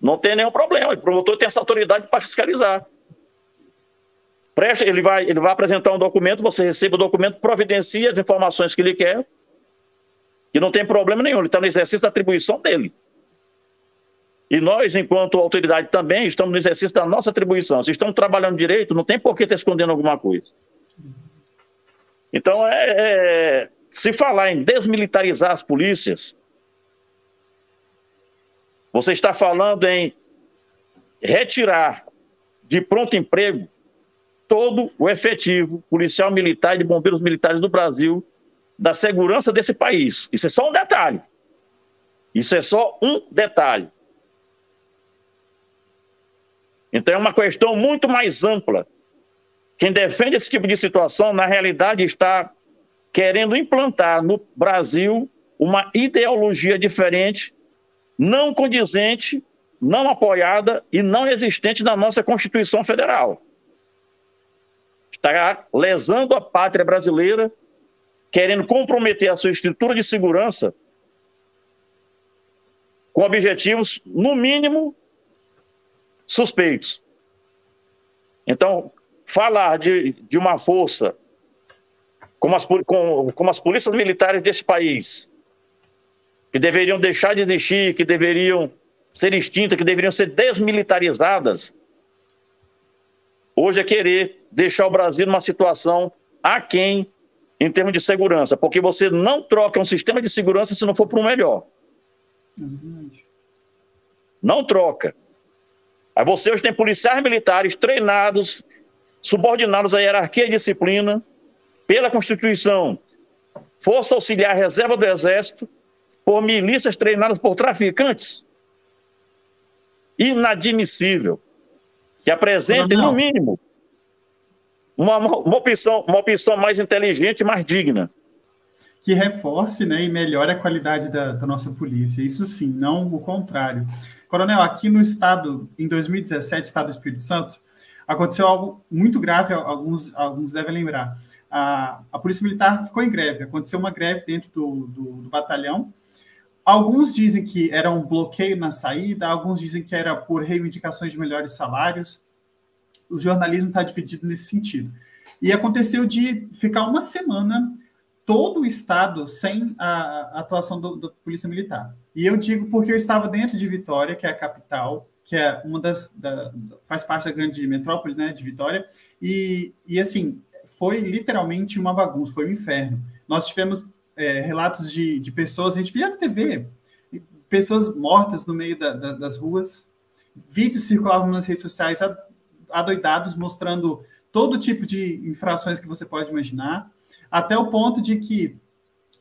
Não tem nenhum problema, o promotor tem essa autoridade para fiscalizar. Presta, ele vai, ele vai apresentar um documento, você recebe o documento, providencia as informações que ele quer, e não tem problema nenhum, ele está no exercício da atribuição dele. E nós, enquanto autoridade, também estamos no exercício da nossa atribuição. Se estamos trabalhando direito, não tem por que estar escondendo alguma coisa. Então, é, é, se falar em desmilitarizar as polícias, você está falando em retirar de pronto emprego todo o efetivo policial militar e de bombeiros militares do Brasil da segurança desse país. Isso é só um detalhe. Isso é só um detalhe. Então é uma questão muito mais ampla. Quem defende esse tipo de situação, na realidade, está querendo implantar no Brasil uma ideologia diferente, não condizente, não apoiada e não existente na nossa Constituição Federal. Está lesando a pátria brasileira, querendo comprometer a sua estrutura de segurança com objetivos, no mínimo, suspeitos. Então, falar de, de uma força como as, com, como as polícias militares desse país, que deveriam deixar de existir, que deveriam ser extintas, que deveriam ser desmilitarizadas, hoje é querer deixar o Brasil numa situação aquém em termos de segurança, porque você não troca um sistema de segurança se não for para o melhor. É não troca. Aí você hoje tem policiais militares treinados, subordinados à hierarquia e disciplina, pela Constituição, Força Auxiliar Reserva do Exército por milícias treinadas por traficantes? Inadmissível. Que apresente, no mínimo, uma, uma, opção, uma opção mais inteligente e mais digna. Que reforce né, e melhore a qualidade da, da nossa polícia. Isso sim, não o contrário. Coronel, aqui no estado, em 2017, estado do Espírito Santo, aconteceu algo muito grave, alguns, alguns devem lembrar. A, a Polícia Militar ficou em greve, aconteceu uma greve dentro do, do, do batalhão. Alguns dizem que era um bloqueio na saída, alguns dizem que era por reivindicações de melhores salários o jornalismo está dividido nesse sentido. E aconteceu de ficar uma semana todo o estado sem a, a atuação do, Polícia Militar. E eu digo porque eu estava dentro de Vitória, que é a capital, que é uma das da, faz parte da grande metrópole, né, de Vitória. E, e assim foi literalmente uma bagunça, foi um inferno. Nós tivemos é, relatos de, de pessoas, a gente via na TV, pessoas mortas no meio da, da, das ruas, vídeos circulavam nas redes sociais adoidados mostrando todo tipo de infrações que você pode imaginar, até o ponto de que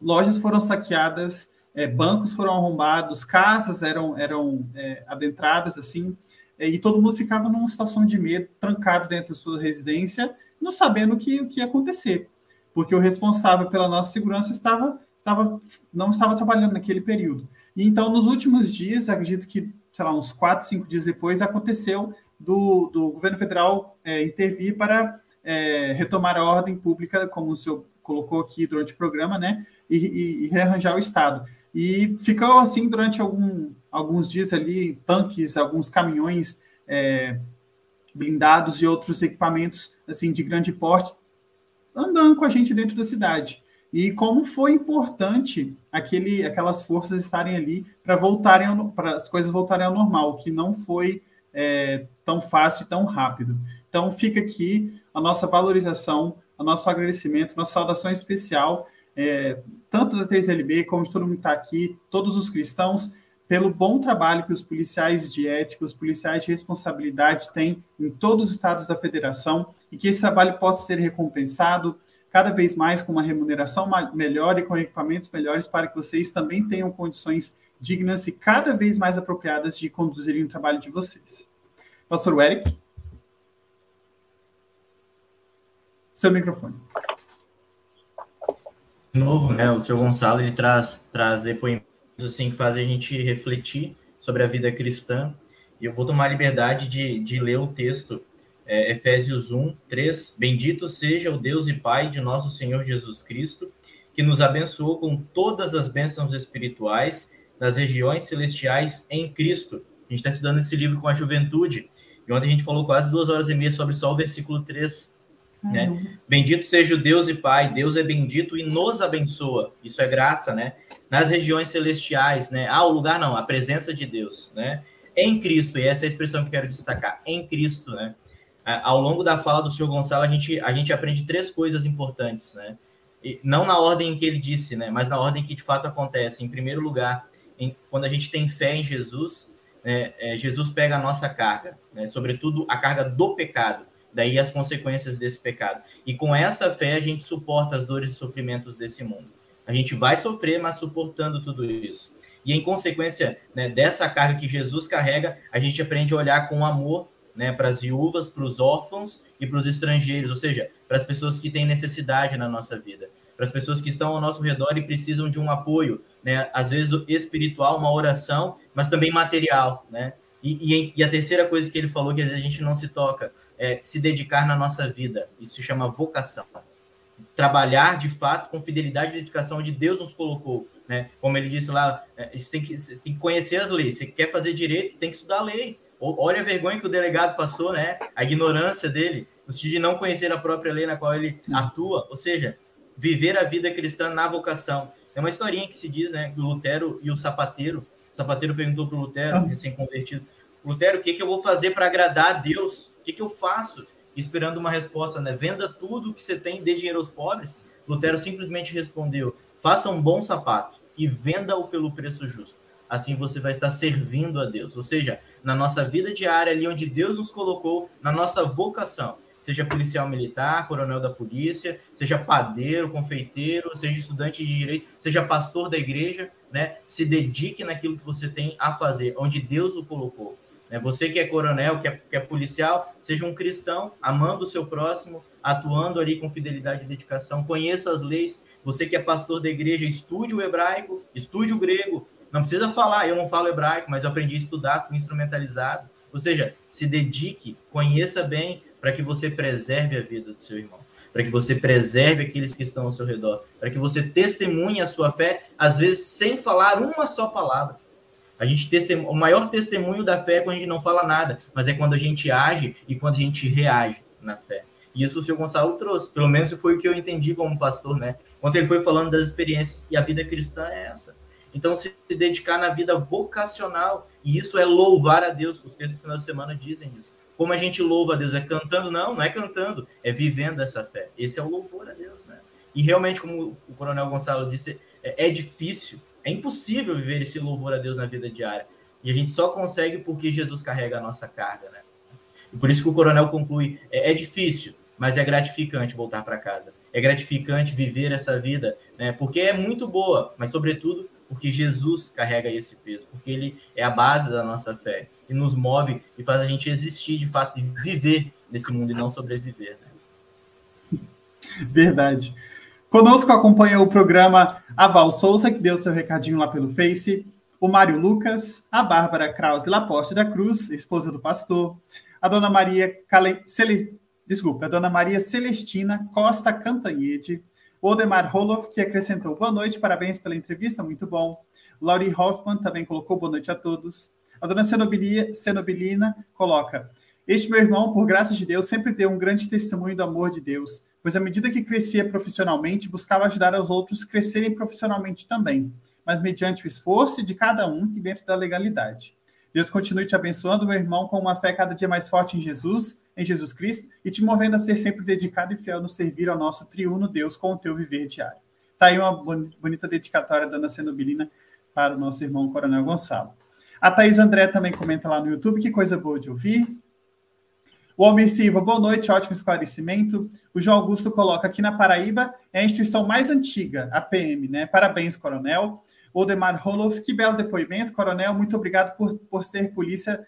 lojas foram saqueadas, é, bancos foram arrombados, casas eram, eram é, adentradas, assim, é, e todo mundo ficava numa situação de medo, trancado dentro da sua residência, não sabendo o que, o que ia acontecer, porque o responsável pela nossa segurança estava, estava, não estava trabalhando naquele período. E então, nos últimos dias, acredito que, sei lá, uns quatro, cinco dias depois, aconteceu do, do governo federal é, intervir para é, retomar a ordem pública, como o senhor colocou aqui durante o programa, né, e, e, e rearranjar o Estado. E ficou assim durante algum, alguns dias ali, tanques, alguns caminhões é, blindados e outros equipamentos assim de grande porte andando com a gente dentro da cidade. E como foi importante aquele, aquelas forças estarem ali para voltarem para as coisas voltarem ao normal, que não foi é, tão fácil e tão rápido. Então, fica aqui a nossa valorização, o nosso agradecimento, nossa saudação especial, é, tanto da 3LB como de todo mundo que está aqui, todos os cristãos, pelo bom trabalho que os policiais de ética, os policiais de responsabilidade têm em todos os estados da federação e que esse trabalho possa ser recompensado cada vez mais com uma remuneração melhor e com equipamentos melhores para que vocês também tenham condições dignas e cada vez mais apropriadas de conduzirem o trabalho de vocês. Pastor Eric. Seu microfone. De novo, né, o senhor Gonçalo ele traz, traz depoimentos assim, que fazem a gente refletir sobre a vida cristã. E eu vou tomar a liberdade de, de ler o texto, é, Efésios 1, 3. Bendito seja o Deus e Pai de nosso Senhor Jesus Cristo, que nos abençoou com todas as bênçãos espirituais das regiões celestiais em Cristo. A gente está estudando esse livro com a juventude, e ontem a gente falou quase duas horas e meia sobre só o versículo 3. Né? Bendito seja o Deus e Pai, Deus é bendito e nos abençoa. Isso é graça, né? Nas regiões celestiais, né? Ah, o lugar não, a presença de Deus, né? Em Cristo, e essa é a expressão que quero destacar, em Cristo, né? Ao longo da fala do senhor Gonçalo, a gente, a gente aprende três coisas importantes, né? E não na ordem em que ele disse, né? Mas na ordem que de fato acontece. Em primeiro lugar, em, quando a gente tem fé em Jesus, né, é, Jesus pega a nossa carga, né, sobretudo a carga do pecado, daí as consequências desse pecado. E com essa fé a gente suporta as dores e sofrimentos desse mundo. A gente vai sofrer, mas suportando tudo isso. E em consequência né, dessa carga que Jesus carrega, a gente aprende a olhar com amor né, para as viúvas, para os órfãos e para os estrangeiros, ou seja, para as pessoas que têm necessidade na nossa vida para as pessoas que estão ao nosso redor e precisam de um apoio, né? Às vezes espiritual, uma oração, mas também material, né? E, e, e, a terceira coisa que ele falou que às vezes a gente não se toca é se dedicar na nossa vida. Isso se chama vocação. Trabalhar de fato com fidelidade e dedicação onde Deus nos colocou. Né? Como ele disse lá, é, você tem, que, você tem que conhecer as leis. Você quer fazer direito, tem que estudar a lei. Olha a vergonha que o delegado passou, né? A ignorância dele, no sentido de não conhecer a própria lei na qual ele atua. Ou seja, viver a vida cristã na vocação. É uma historinha que se diz, né, o Lutero e o sapateiro, o sapateiro perguntou para o Lutero, ah. recém-convertido, Lutero, o que, que eu vou fazer para agradar a Deus? O que, que eu faço? Esperando uma resposta, né? Venda tudo que você tem e dê dinheiro aos pobres. Lutero simplesmente respondeu: faça um bom sapato e venda-o pelo preço justo. Assim você vai estar servindo a Deus. Ou seja, na nossa vida diária, ali onde Deus nos colocou, na nossa vocação, seja policial militar, coronel da polícia, seja padeiro, confeiteiro, seja estudante de direito, seja pastor da igreja, né? Se dedique naquilo que você tem a fazer, onde Deus o colocou. Né? Você que é coronel, que é, que é policial, seja um cristão, amando o seu próximo, atuando ali com fidelidade e dedicação, conheça as leis. Você que é pastor da igreja, estude o hebraico, estude o grego. Não precisa falar, eu não falo hebraico, mas eu aprendi a estudar, fui instrumentalizado. Ou seja, se dedique, conheça bem, para que você preserve a vida do seu irmão, para que você preserve aqueles que estão ao seu redor, para que você testemunhe a sua fé, às vezes sem falar uma só palavra. A gente testem... O maior testemunho da fé é quando a gente não fala nada, mas é quando a gente age e quando a gente reage na fé. E isso o senhor Gonçalo trouxe, pelo menos foi o que eu entendi como pastor, né? Quando ele foi falando das experiências, e a vida cristã é essa. Então, se dedicar na vida vocacional, e isso é louvar a Deus. Os textos do final de semana dizem isso. Como a gente louva a Deus? É cantando? Não, não é cantando, é vivendo essa fé. Esse é o louvor a Deus, né? E realmente, como o Coronel Gonçalo disse, é, é difícil, é impossível viver esse louvor a Deus na vida diária. E a gente só consegue porque Jesus carrega a nossa carga, né? E por isso que o Coronel conclui: é, é difícil, mas é gratificante voltar para casa. É gratificante viver essa vida, né? Porque é muito boa, mas sobretudo porque Jesus carrega esse peso, porque ele é a base da nossa fé e nos move e faz a gente existir de fato e viver nesse mundo e não sobreviver. Né? Verdade. Conosco acompanha o programa a Val Souza, que deu seu recadinho lá pelo Face, o Mário Lucas, a Bárbara Krause Laporte da Cruz, esposa do pastor, a dona Maria Cale... Cele... Desculpa, a dona Maria Celestina Costa Cantanhede, o Odemar Roloff, que acrescentou boa noite, parabéns pela entrevista, muito bom. Laurie Hoffman também colocou boa noite a todos. A dona Cenobilina coloca: Este meu irmão, por graça de Deus, sempre deu um grande testemunho do amor de Deus, pois à medida que crescia profissionalmente, buscava ajudar os outros crescerem profissionalmente também, mas mediante o esforço de cada um e dentro da legalidade. Deus continue te abençoando, meu irmão, com uma fé cada dia mais forte em Jesus, em Jesus Cristo, e te movendo a ser sempre dedicado e fiel no servir ao nosso triuno Deus com o teu viver diário. Tá aí uma bonita dedicatória da Ana Cenobilina para o nosso irmão Coronel Gonçalo. A Thaís André também comenta lá no YouTube, que coisa boa de ouvir. O Almir Silva, boa noite, ótimo esclarecimento. O João Augusto coloca aqui na Paraíba, é a instituição mais antiga, a PM, né? Parabéns, Coronel. Odemar Roloff, que belo depoimento, coronel. Muito obrigado por, por ser polícia,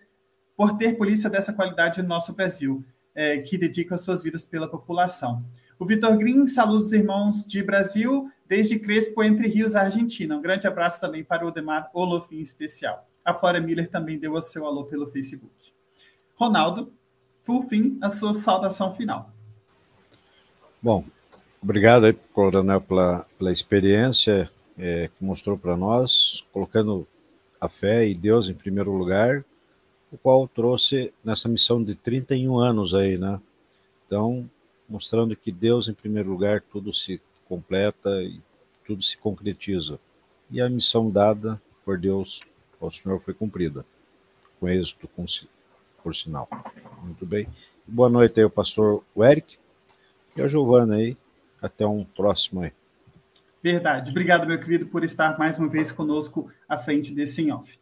por ter polícia dessa qualidade no nosso Brasil, é, que dedica suas vidas pela população. O Vitor Green, saludos irmãos de Brasil, desde Crespo, Entre Rios, Argentina. Um grande abraço também para o Odemar Olof, em especial. A Flora Miller também deu o seu alô pelo Facebook. Ronaldo, por fim, a sua saudação final. Bom, obrigado aí, Coronel, pela, pela experiência é, que mostrou para nós, colocando a fé e Deus em primeiro lugar, o qual trouxe nessa missão de 31 anos aí, né? Então, mostrando que Deus em primeiro lugar, tudo se completa e tudo se concretiza. E a missão dada por Deus ao Senhor foi cumprida, com êxito, com, por sinal. Muito bem. Boa noite aí, o pastor Eric e a Giovana aí. Até um próximo aí. Verdade. Obrigado, meu querido, por estar mais uma vez conosco à frente desse em off.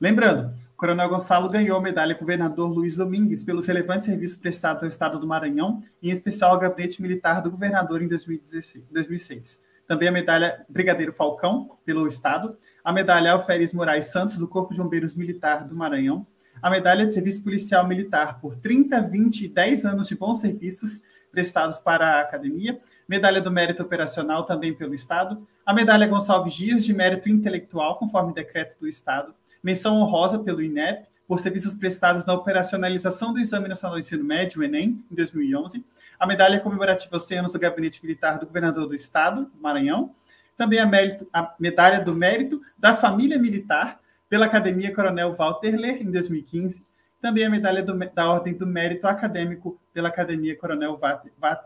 Lembrando, o Coronel Gonçalo ganhou a medalha governador Luiz Domingues pelos relevantes serviços prestados ao Estado do Maranhão, em especial ao gabinete militar do governador em 2016, 2006. Também a medalha Brigadeiro Falcão, pelo Estado, a medalha Alferes Moraes Santos, do Corpo de Bombeiros Militar do Maranhão, a medalha de Serviço Policial Militar por 30, 20 e 10 anos de bons serviços prestados para a academia, medalha do mérito operacional também pelo Estado, a medalha Gonçalves Dias de mérito intelectual, conforme decreto do Estado, menção honrosa pelo INEP por serviços prestados na operacionalização do Exame Nacional do Ensino Médio, ENEM, em 2011, a medalha comemorativa Oceanos do Gabinete Militar do Governador do Estado, Maranhão, também a, mérito, a medalha do mérito da família militar pela Academia Coronel Walter Ler, em 2015, também a medalha do, da Ordem do Mérito Acadêmico pela Academia Coronel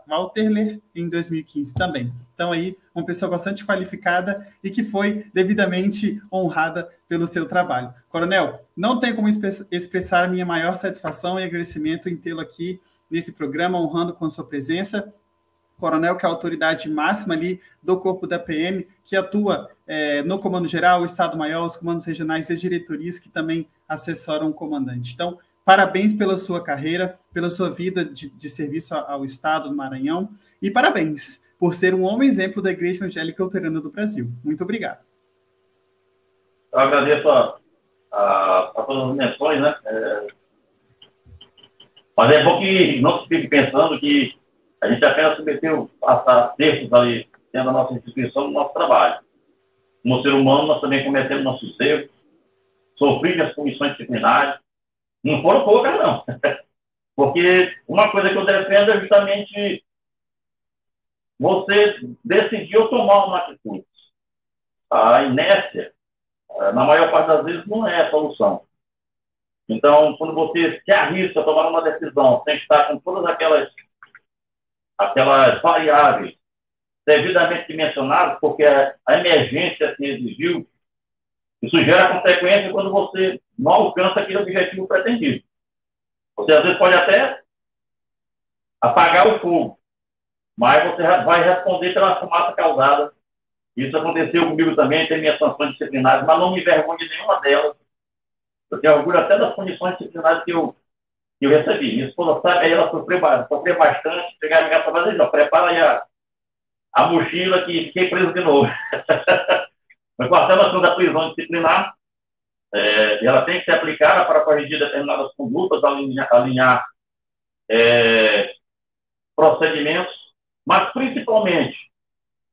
Walterler em 2015 também. Então aí, uma pessoa bastante qualificada e que foi devidamente honrada pelo seu trabalho. Coronel, não tem como expressar minha maior satisfação e agradecimento em tê-lo aqui nesse programa, honrando com sua presença coronel, que é a autoridade máxima ali do corpo da PM, que atua é, no Comando Geral, o Estado-Maior, os comandos regionais e as diretorias que também assessoram o comandante. Então, Parabéns pela sua carreira, pela sua vida de, de serviço ao Estado do Maranhão e parabéns por ser um homem exemplo da Igreja Evangélica Luterana do Brasil. Muito obrigado. Eu agradeço a, a, a todas as menções, né? É... Mas é bom que não se fique pensando que a gente apenas submeteu passar textos ali dentro da nossa instituição no nosso trabalho. Como ser humano, nós também cometemos nossos erros, sofremos as comissões disciplinares, não foram poucas, não. Porque uma coisa que eu defendo é justamente você decidiu tomar uma atitude. A inércia, eh, na maior parte das vezes, não é a solução. Então, quando você se arrisca a tomar uma decisão sem estar com todas aquelas, aquelas variáveis devidamente dimensionadas, porque a emergência se exigiu, isso gera consequência quando você não alcança aquele objetivo pretendido. Você, às vezes, pode até apagar o fogo, mas você vai responder pela fumaça causada. Isso aconteceu comigo também, tem minhas sanções disciplinares, mas não me envergonho de nenhuma delas. Eu tenho orgulho até das condições disciplinares que eu, que eu recebi. Minha esposa sabe, ela sofreu, sofreu bastante, pegaram minha casa e prepara aí a, a mochila que fiquei preso de novo. Com a relação da prisão disciplinar, é, ela tem que ser aplicada para corrigir determinadas condutas, alinhar, alinhar é, procedimentos, mas principalmente,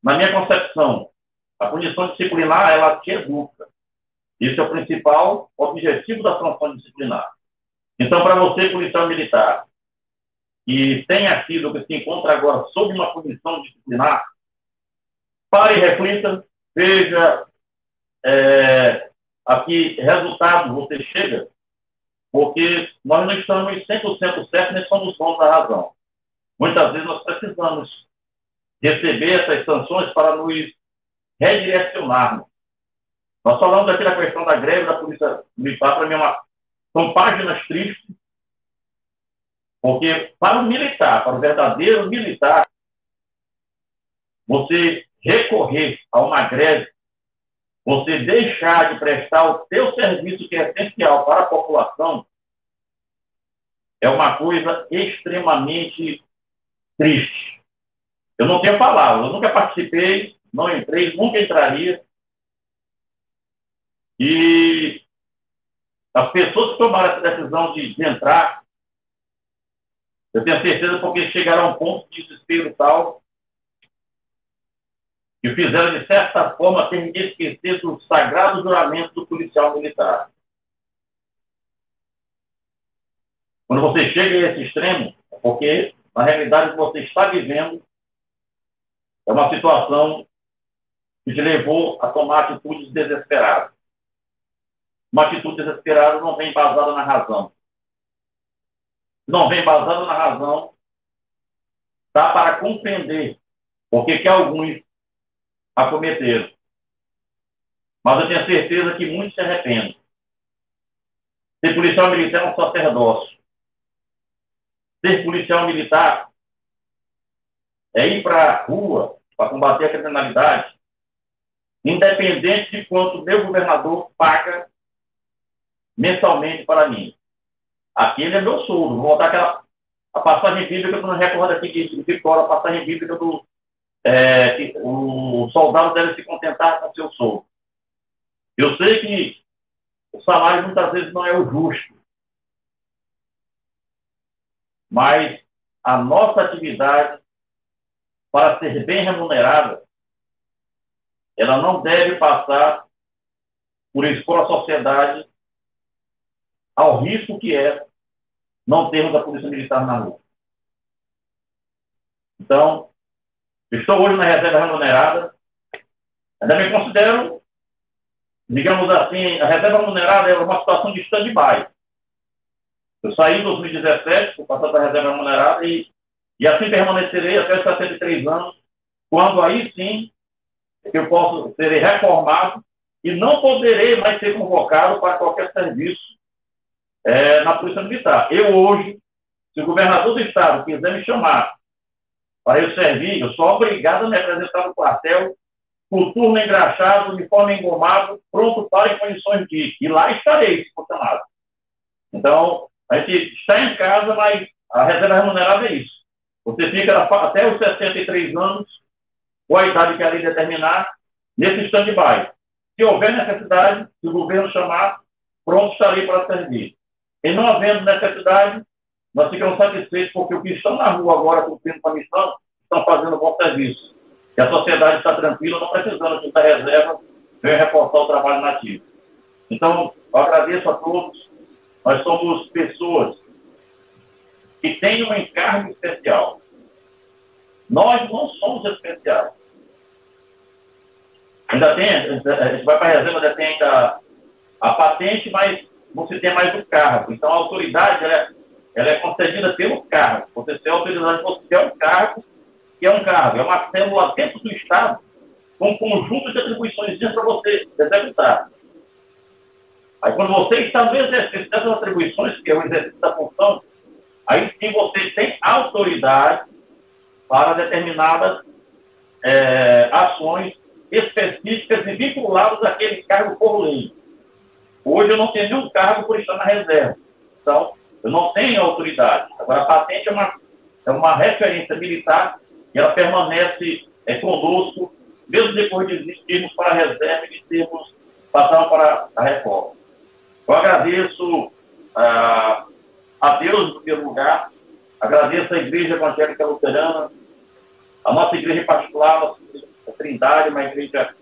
na minha concepção, a punição disciplinar, ela te educa. Esse é o principal objetivo da sanção disciplinar. Então, para você, policial militar, que tenha sido, que se encontra agora sob uma punição disciplinar, pare e reflita, veja é, a que resultado você chega, porque nós não estamos 100% certos, nem somos bons da razão. Muitas vezes nós precisamos receber essas sanções para nos redirecionarmos. Nós falamos aqui da questão da greve da Polícia Militar, para mim, é uma, são páginas tristes, porque para o militar, para o verdadeiro militar, você recorrer a uma greve você deixar de prestar o seu serviço que é essencial para a população é uma coisa extremamente triste. Eu não tenho palavras, eu nunca participei, não entrei, nunca entraria. E as pessoas que tomaram essa decisão de, entrar, eu tenho certeza porque chegaram a um ponto de desespero tal que fizeram, de certa forma, ter esquecido o sagrado juramento do policial militar. Quando você chega a esse extremo, é porque, na realidade, você está vivendo é uma situação que te levou a tomar atitudes desesperadas. Uma atitude desesperada não vem basada na razão. Não vem basada na razão, dá para compreender porque que alguns acometeram. Mas eu tenho certeza que muitos se arrependem. Ser policial militar é um sacerdócio. Ser policial militar é ir para a rua para combater a criminalidade, independente de quanto meu governador paga mensalmente para mim. Aquele é meu soldo. Vou botar aquela a passagem bíblica, eu não recordo aqui de, de a passagem bíblica do, é, o soldado deve se contentar com seu soldo. Eu sei que o salário muitas vezes não é o justo, mas a nossa atividade, para ser bem remunerada, ela não deve passar por expor a sociedade ao risco que é não termos a polícia militar na rua. Então, Estou hoje na reserva remunerada. Ainda me considero, digamos assim, a reserva remunerada é uma situação de stand-by. Eu saí em 2017, fui passar para a reserva remunerada e, e assim permanecerei até os 63 anos, quando aí sim eu posso ser reformado e não poderei mais ser convocado para qualquer serviço é, na Polícia Militar. Eu hoje, se o governador do estado quiser me chamar para eu servir, eu sou obrigado a me apresentar no quartel, com turno engraxado, uniforme engomado, pronto para em condições de. E lá estarei, se for chamado. Então, A gente está em casa, mas a reserva remunerada é isso. Você fica até os 63 anos, ou a idade que a lei determinar, nesse stand-by. Se houver necessidade, se o governo chamar, pronto estarei para servir. E não havendo necessidade, nós ficamos satisfeitos porque o que estão na rua agora cumprindo com a missão estão fazendo bom serviço. E a sociedade está tranquila, não precisando de da reserva, venha reportar o trabalho nativo. Então, eu agradeço a todos. Nós somos pessoas que têm um encargo especial. Nós não somos especiais. Ainda tem, a gente vai para a reserva, ainda tem ainda a patente, mas não se tem mais o cargo. Então, a autoridade ela é, ela é concedida pelo cargo. Você tem autoridade, você é um cargo, que é um cargo, é uma célula dentro do Estado, com um conjunto de atribuições para você executar. Aí, quando você está no exercício dessas atribuições, que é o exercício da função, aí sim você tem autoridade para determinadas é, ações específicas e vinculadas àquele cargo por lei. Hoje eu não tenho nenhum cargo por estar na reserva. Então, eu não tenho autoridade. Agora, a patente é uma, é uma referência militar e ela permanece é, conosco, mesmo depois de existirmos para a reserva e de termos passado para a reforma. Eu agradeço ah, a Deus, em primeiro lugar, agradeço a Igreja Evangélica Luterana, a nossa igreja particular, a Trindade, uma igreja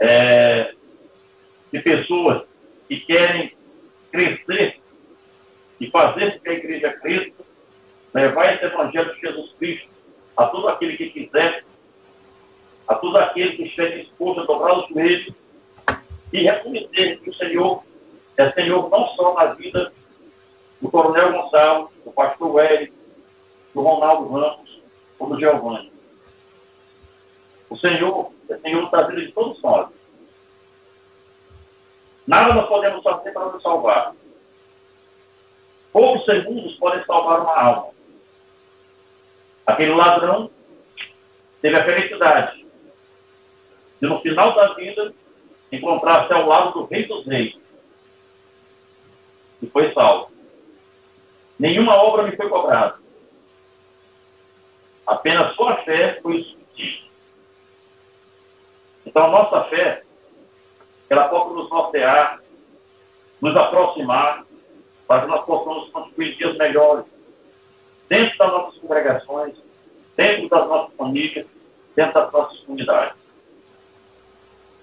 é, de pessoas que querem crescer e fazer com que a igreja cresça, levar esse evangelho de Jesus Cristo a todo aquele que quiser, a todo aquele que estiver disposto a dobrar os joelhos e reconhecer que o Senhor é Senhor não só na vida do Coronel Gonçalo, do Pastor Hélio, do Ronaldo Ramos ou do Giovanni. O Senhor é Senhor da vida de todos nós. Nada nós podemos fazer para nos salvar. Poucos segundos podem salvar uma alma. Aquele ladrão teve a felicidade de, no final da vida, encontrar-se ao lado do Rei dos Reis. E foi salvo. Nenhuma obra me foi cobrada. Apenas sua fé foi suficiente. Então, a nossa fé ela possa nos nortear, nos aproximar, para que nós possamos construir dias melhores, dentro das nossas congregações, dentro das nossas famílias, dentro das nossas comunidades.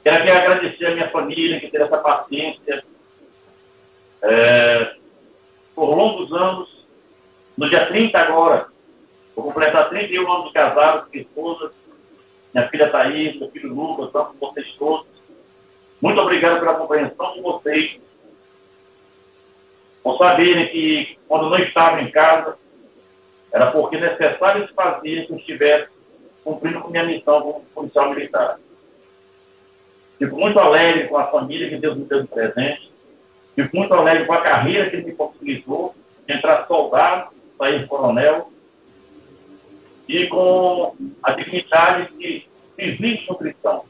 Quero aqui agradecer a minha família, que teve essa paciência é, por longos anos. No dia 30 agora, vou completar 31 anos de casado com minha esposa, minha filha Thaís, meu filho Lucas, com vocês todos. Muito obrigado pela compreensão de vocês. Por saberem que quando não estavam em casa, era porque necessário se fazia que eu estivesse cumprindo com minha missão como policial militar. Fico muito alegre com a família que Deus me deu de presente. Fico muito alegre com a carreira que ele me possibilitou, entrar soldado, sair coronel, e com a dignidade que existe no cristão.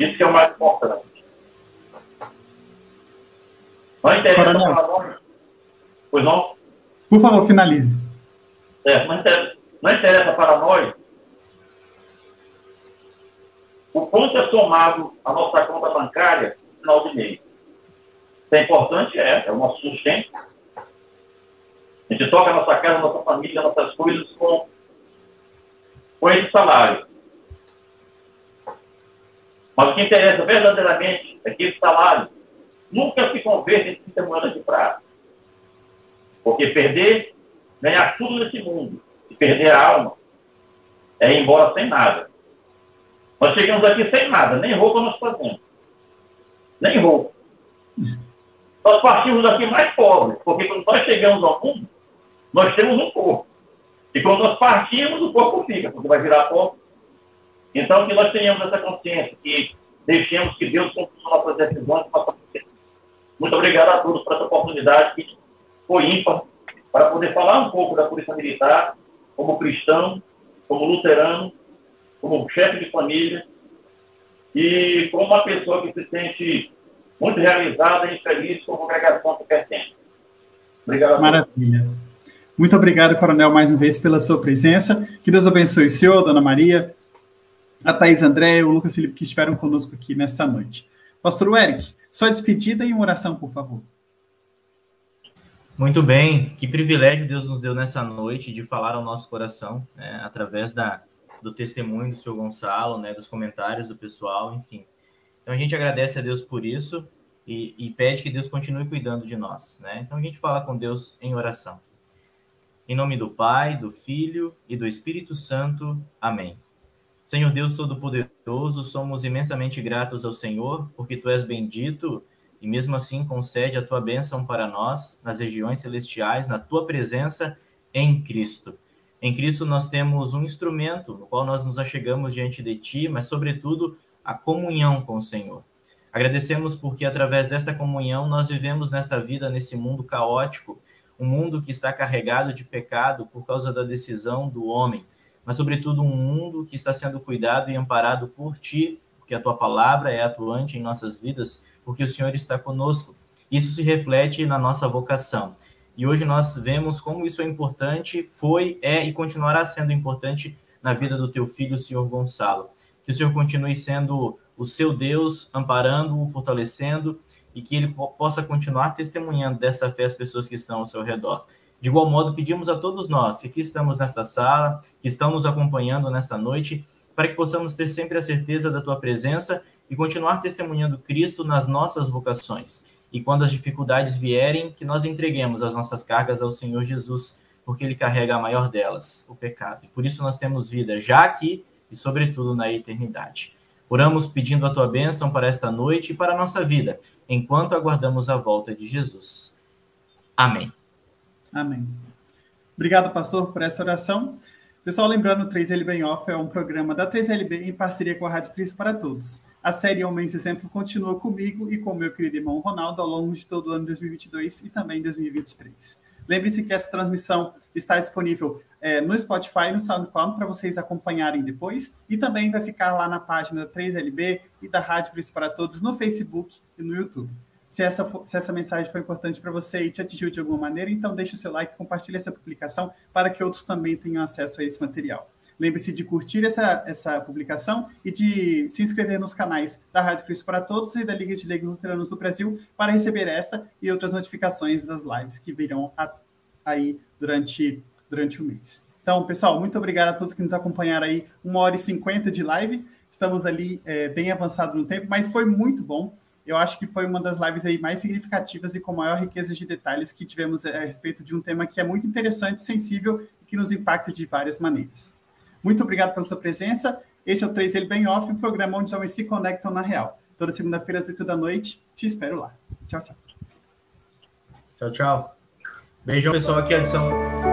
Isso que é o mais importante. Não interessa Coronel. para nós. Pois não? Por favor, finalize. É, não, interessa, não interessa para nós o quanto é somado à nossa conta bancária no final de mês. Isso é importante, é, é o nosso sustento. A gente toca a nossa casa, a nossa família, nossas coisas com, com esse salário. Mas o que interessa verdadeiramente é que esse salário nunca se converta em 30 moedas de prata. Porque perder, ganhar tudo nesse mundo e perder a alma é ir embora sem nada. Nós chegamos aqui sem nada, nem roupa nós fazemos. Nem roupa. Nós partimos daqui mais pobres, porque quando nós chegamos ao mundo, nós temos um corpo. E quando nós partimos, o corpo fica, porque vai virar pó então, que nós tenhamos essa consciência, que deixemos que Deus cumpra nossas decisões. Muito obrigado a todos por essa oportunidade que foi ímpar para poder falar um pouco da Polícia Militar, como cristão, como luterano, como chefe de família e como uma pessoa que se sente muito realizada e feliz com a congregação que pertence. Obrigado. Maravilha. Muito obrigado, Coronel, mais uma vez pela sua presença. Que Deus abençoe o senhor, Dona Maria, a Thais André o Lucas Felipe que estiveram conosco aqui nesta noite. Pastor Eric, sua despedida e uma oração, por favor. Muito bem, que privilégio Deus nos deu nessa noite de falar ao nosso coração, né, através da, do testemunho do senhor Gonçalo, né, dos comentários do pessoal, enfim. Então a gente agradece a Deus por isso e, e pede que Deus continue cuidando de nós. Né? Então a gente fala com Deus em oração. Em nome do Pai, do Filho e do Espírito Santo. Amém. Senhor Deus Todo-Poderoso, somos imensamente gratos ao Senhor, porque Tu és bendito e mesmo assim concede a Tua bênção para nós nas regiões celestiais, na Tua presença em Cristo. Em Cristo nós temos um instrumento no qual nós nos achegamos diante de Ti, mas sobretudo a comunhão com o Senhor. Agradecemos porque através desta comunhão nós vivemos nesta vida, nesse mundo caótico, um mundo que está carregado de pecado por causa da decisão do homem mas sobretudo um mundo que está sendo cuidado e amparado por ti, porque a tua palavra é atuante em nossas vidas, porque o Senhor está conosco. Isso se reflete na nossa vocação. E hoje nós vemos como isso é importante, foi, é e continuará sendo importante na vida do teu filho, o Senhor Gonçalo. Que o Senhor continue sendo o seu Deus, amparando-o, fortalecendo e que ele possa continuar testemunhando dessa fé às pessoas que estão ao seu redor. De igual modo, pedimos a todos nós que aqui estamos nesta sala, que estão nos acompanhando nesta noite, para que possamos ter sempre a certeza da tua presença e continuar testemunhando Cristo nas nossas vocações. E quando as dificuldades vierem, que nós entreguemos as nossas cargas ao Senhor Jesus, porque Ele carrega a maior delas, o pecado. E por isso nós temos vida já aqui e, sobretudo, na eternidade. Oramos pedindo a tua bênção para esta noite e para a nossa vida, enquanto aguardamos a volta de Jesus. Amém. Amém. Obrigado, pastor, por essa oração. Pessoal, lembrando, 3LB em Off é um programa da 3LB em parceria com a Rádio Cristo para Todos. A série Homens Exemplo continua comigo e com meu querido irmão Ronaldo ao longo de todo o ano 2022 e também 2023. Lembre-se que essa transmissão está disponível é, no Spotify e no SoundCloud para vocês acompanharem depois e também vai ficar lá na página 3LB e da Rádio Cristo para Todos no Facebook e no YouTube. Se essa, se essa mensagem foi importante para você e te atingiu de alguma maneira, então deixe o seu like, compartilhe essa publicação para que outros também tenham acesso a esse material. Lembre-se de curtir essa, essa publicação e de se inscrever nos canais da Rádio Cristo para Todos e da Liga de Leigos Luteranos do Brasil para receber essa e outras notificações das lives que virão a, aí durante, durante o mês. Então, pessoal, muito obrigado a todos que nos acompanharam aí. Uma hora e cinquenta de live. Estamos ali é, bem avançado no tempo, mas foi muito bom eu acho que foi uma das lives aí mais significativas e com maior riqueza de detalhes que tivemos a respeito de um tema que é muito interessante, sensível e que nos impacta de várias maneiras. Muito obrigado pela sua presença. Esse é o 3 Ele Bem Off, um programa onde os homens se conectam na real. Toda segunda-feira às 8 da noite. Te espero lá. Tchau, tchau. Tchau, tchau. Beijão, pessoal. Aqui é a edição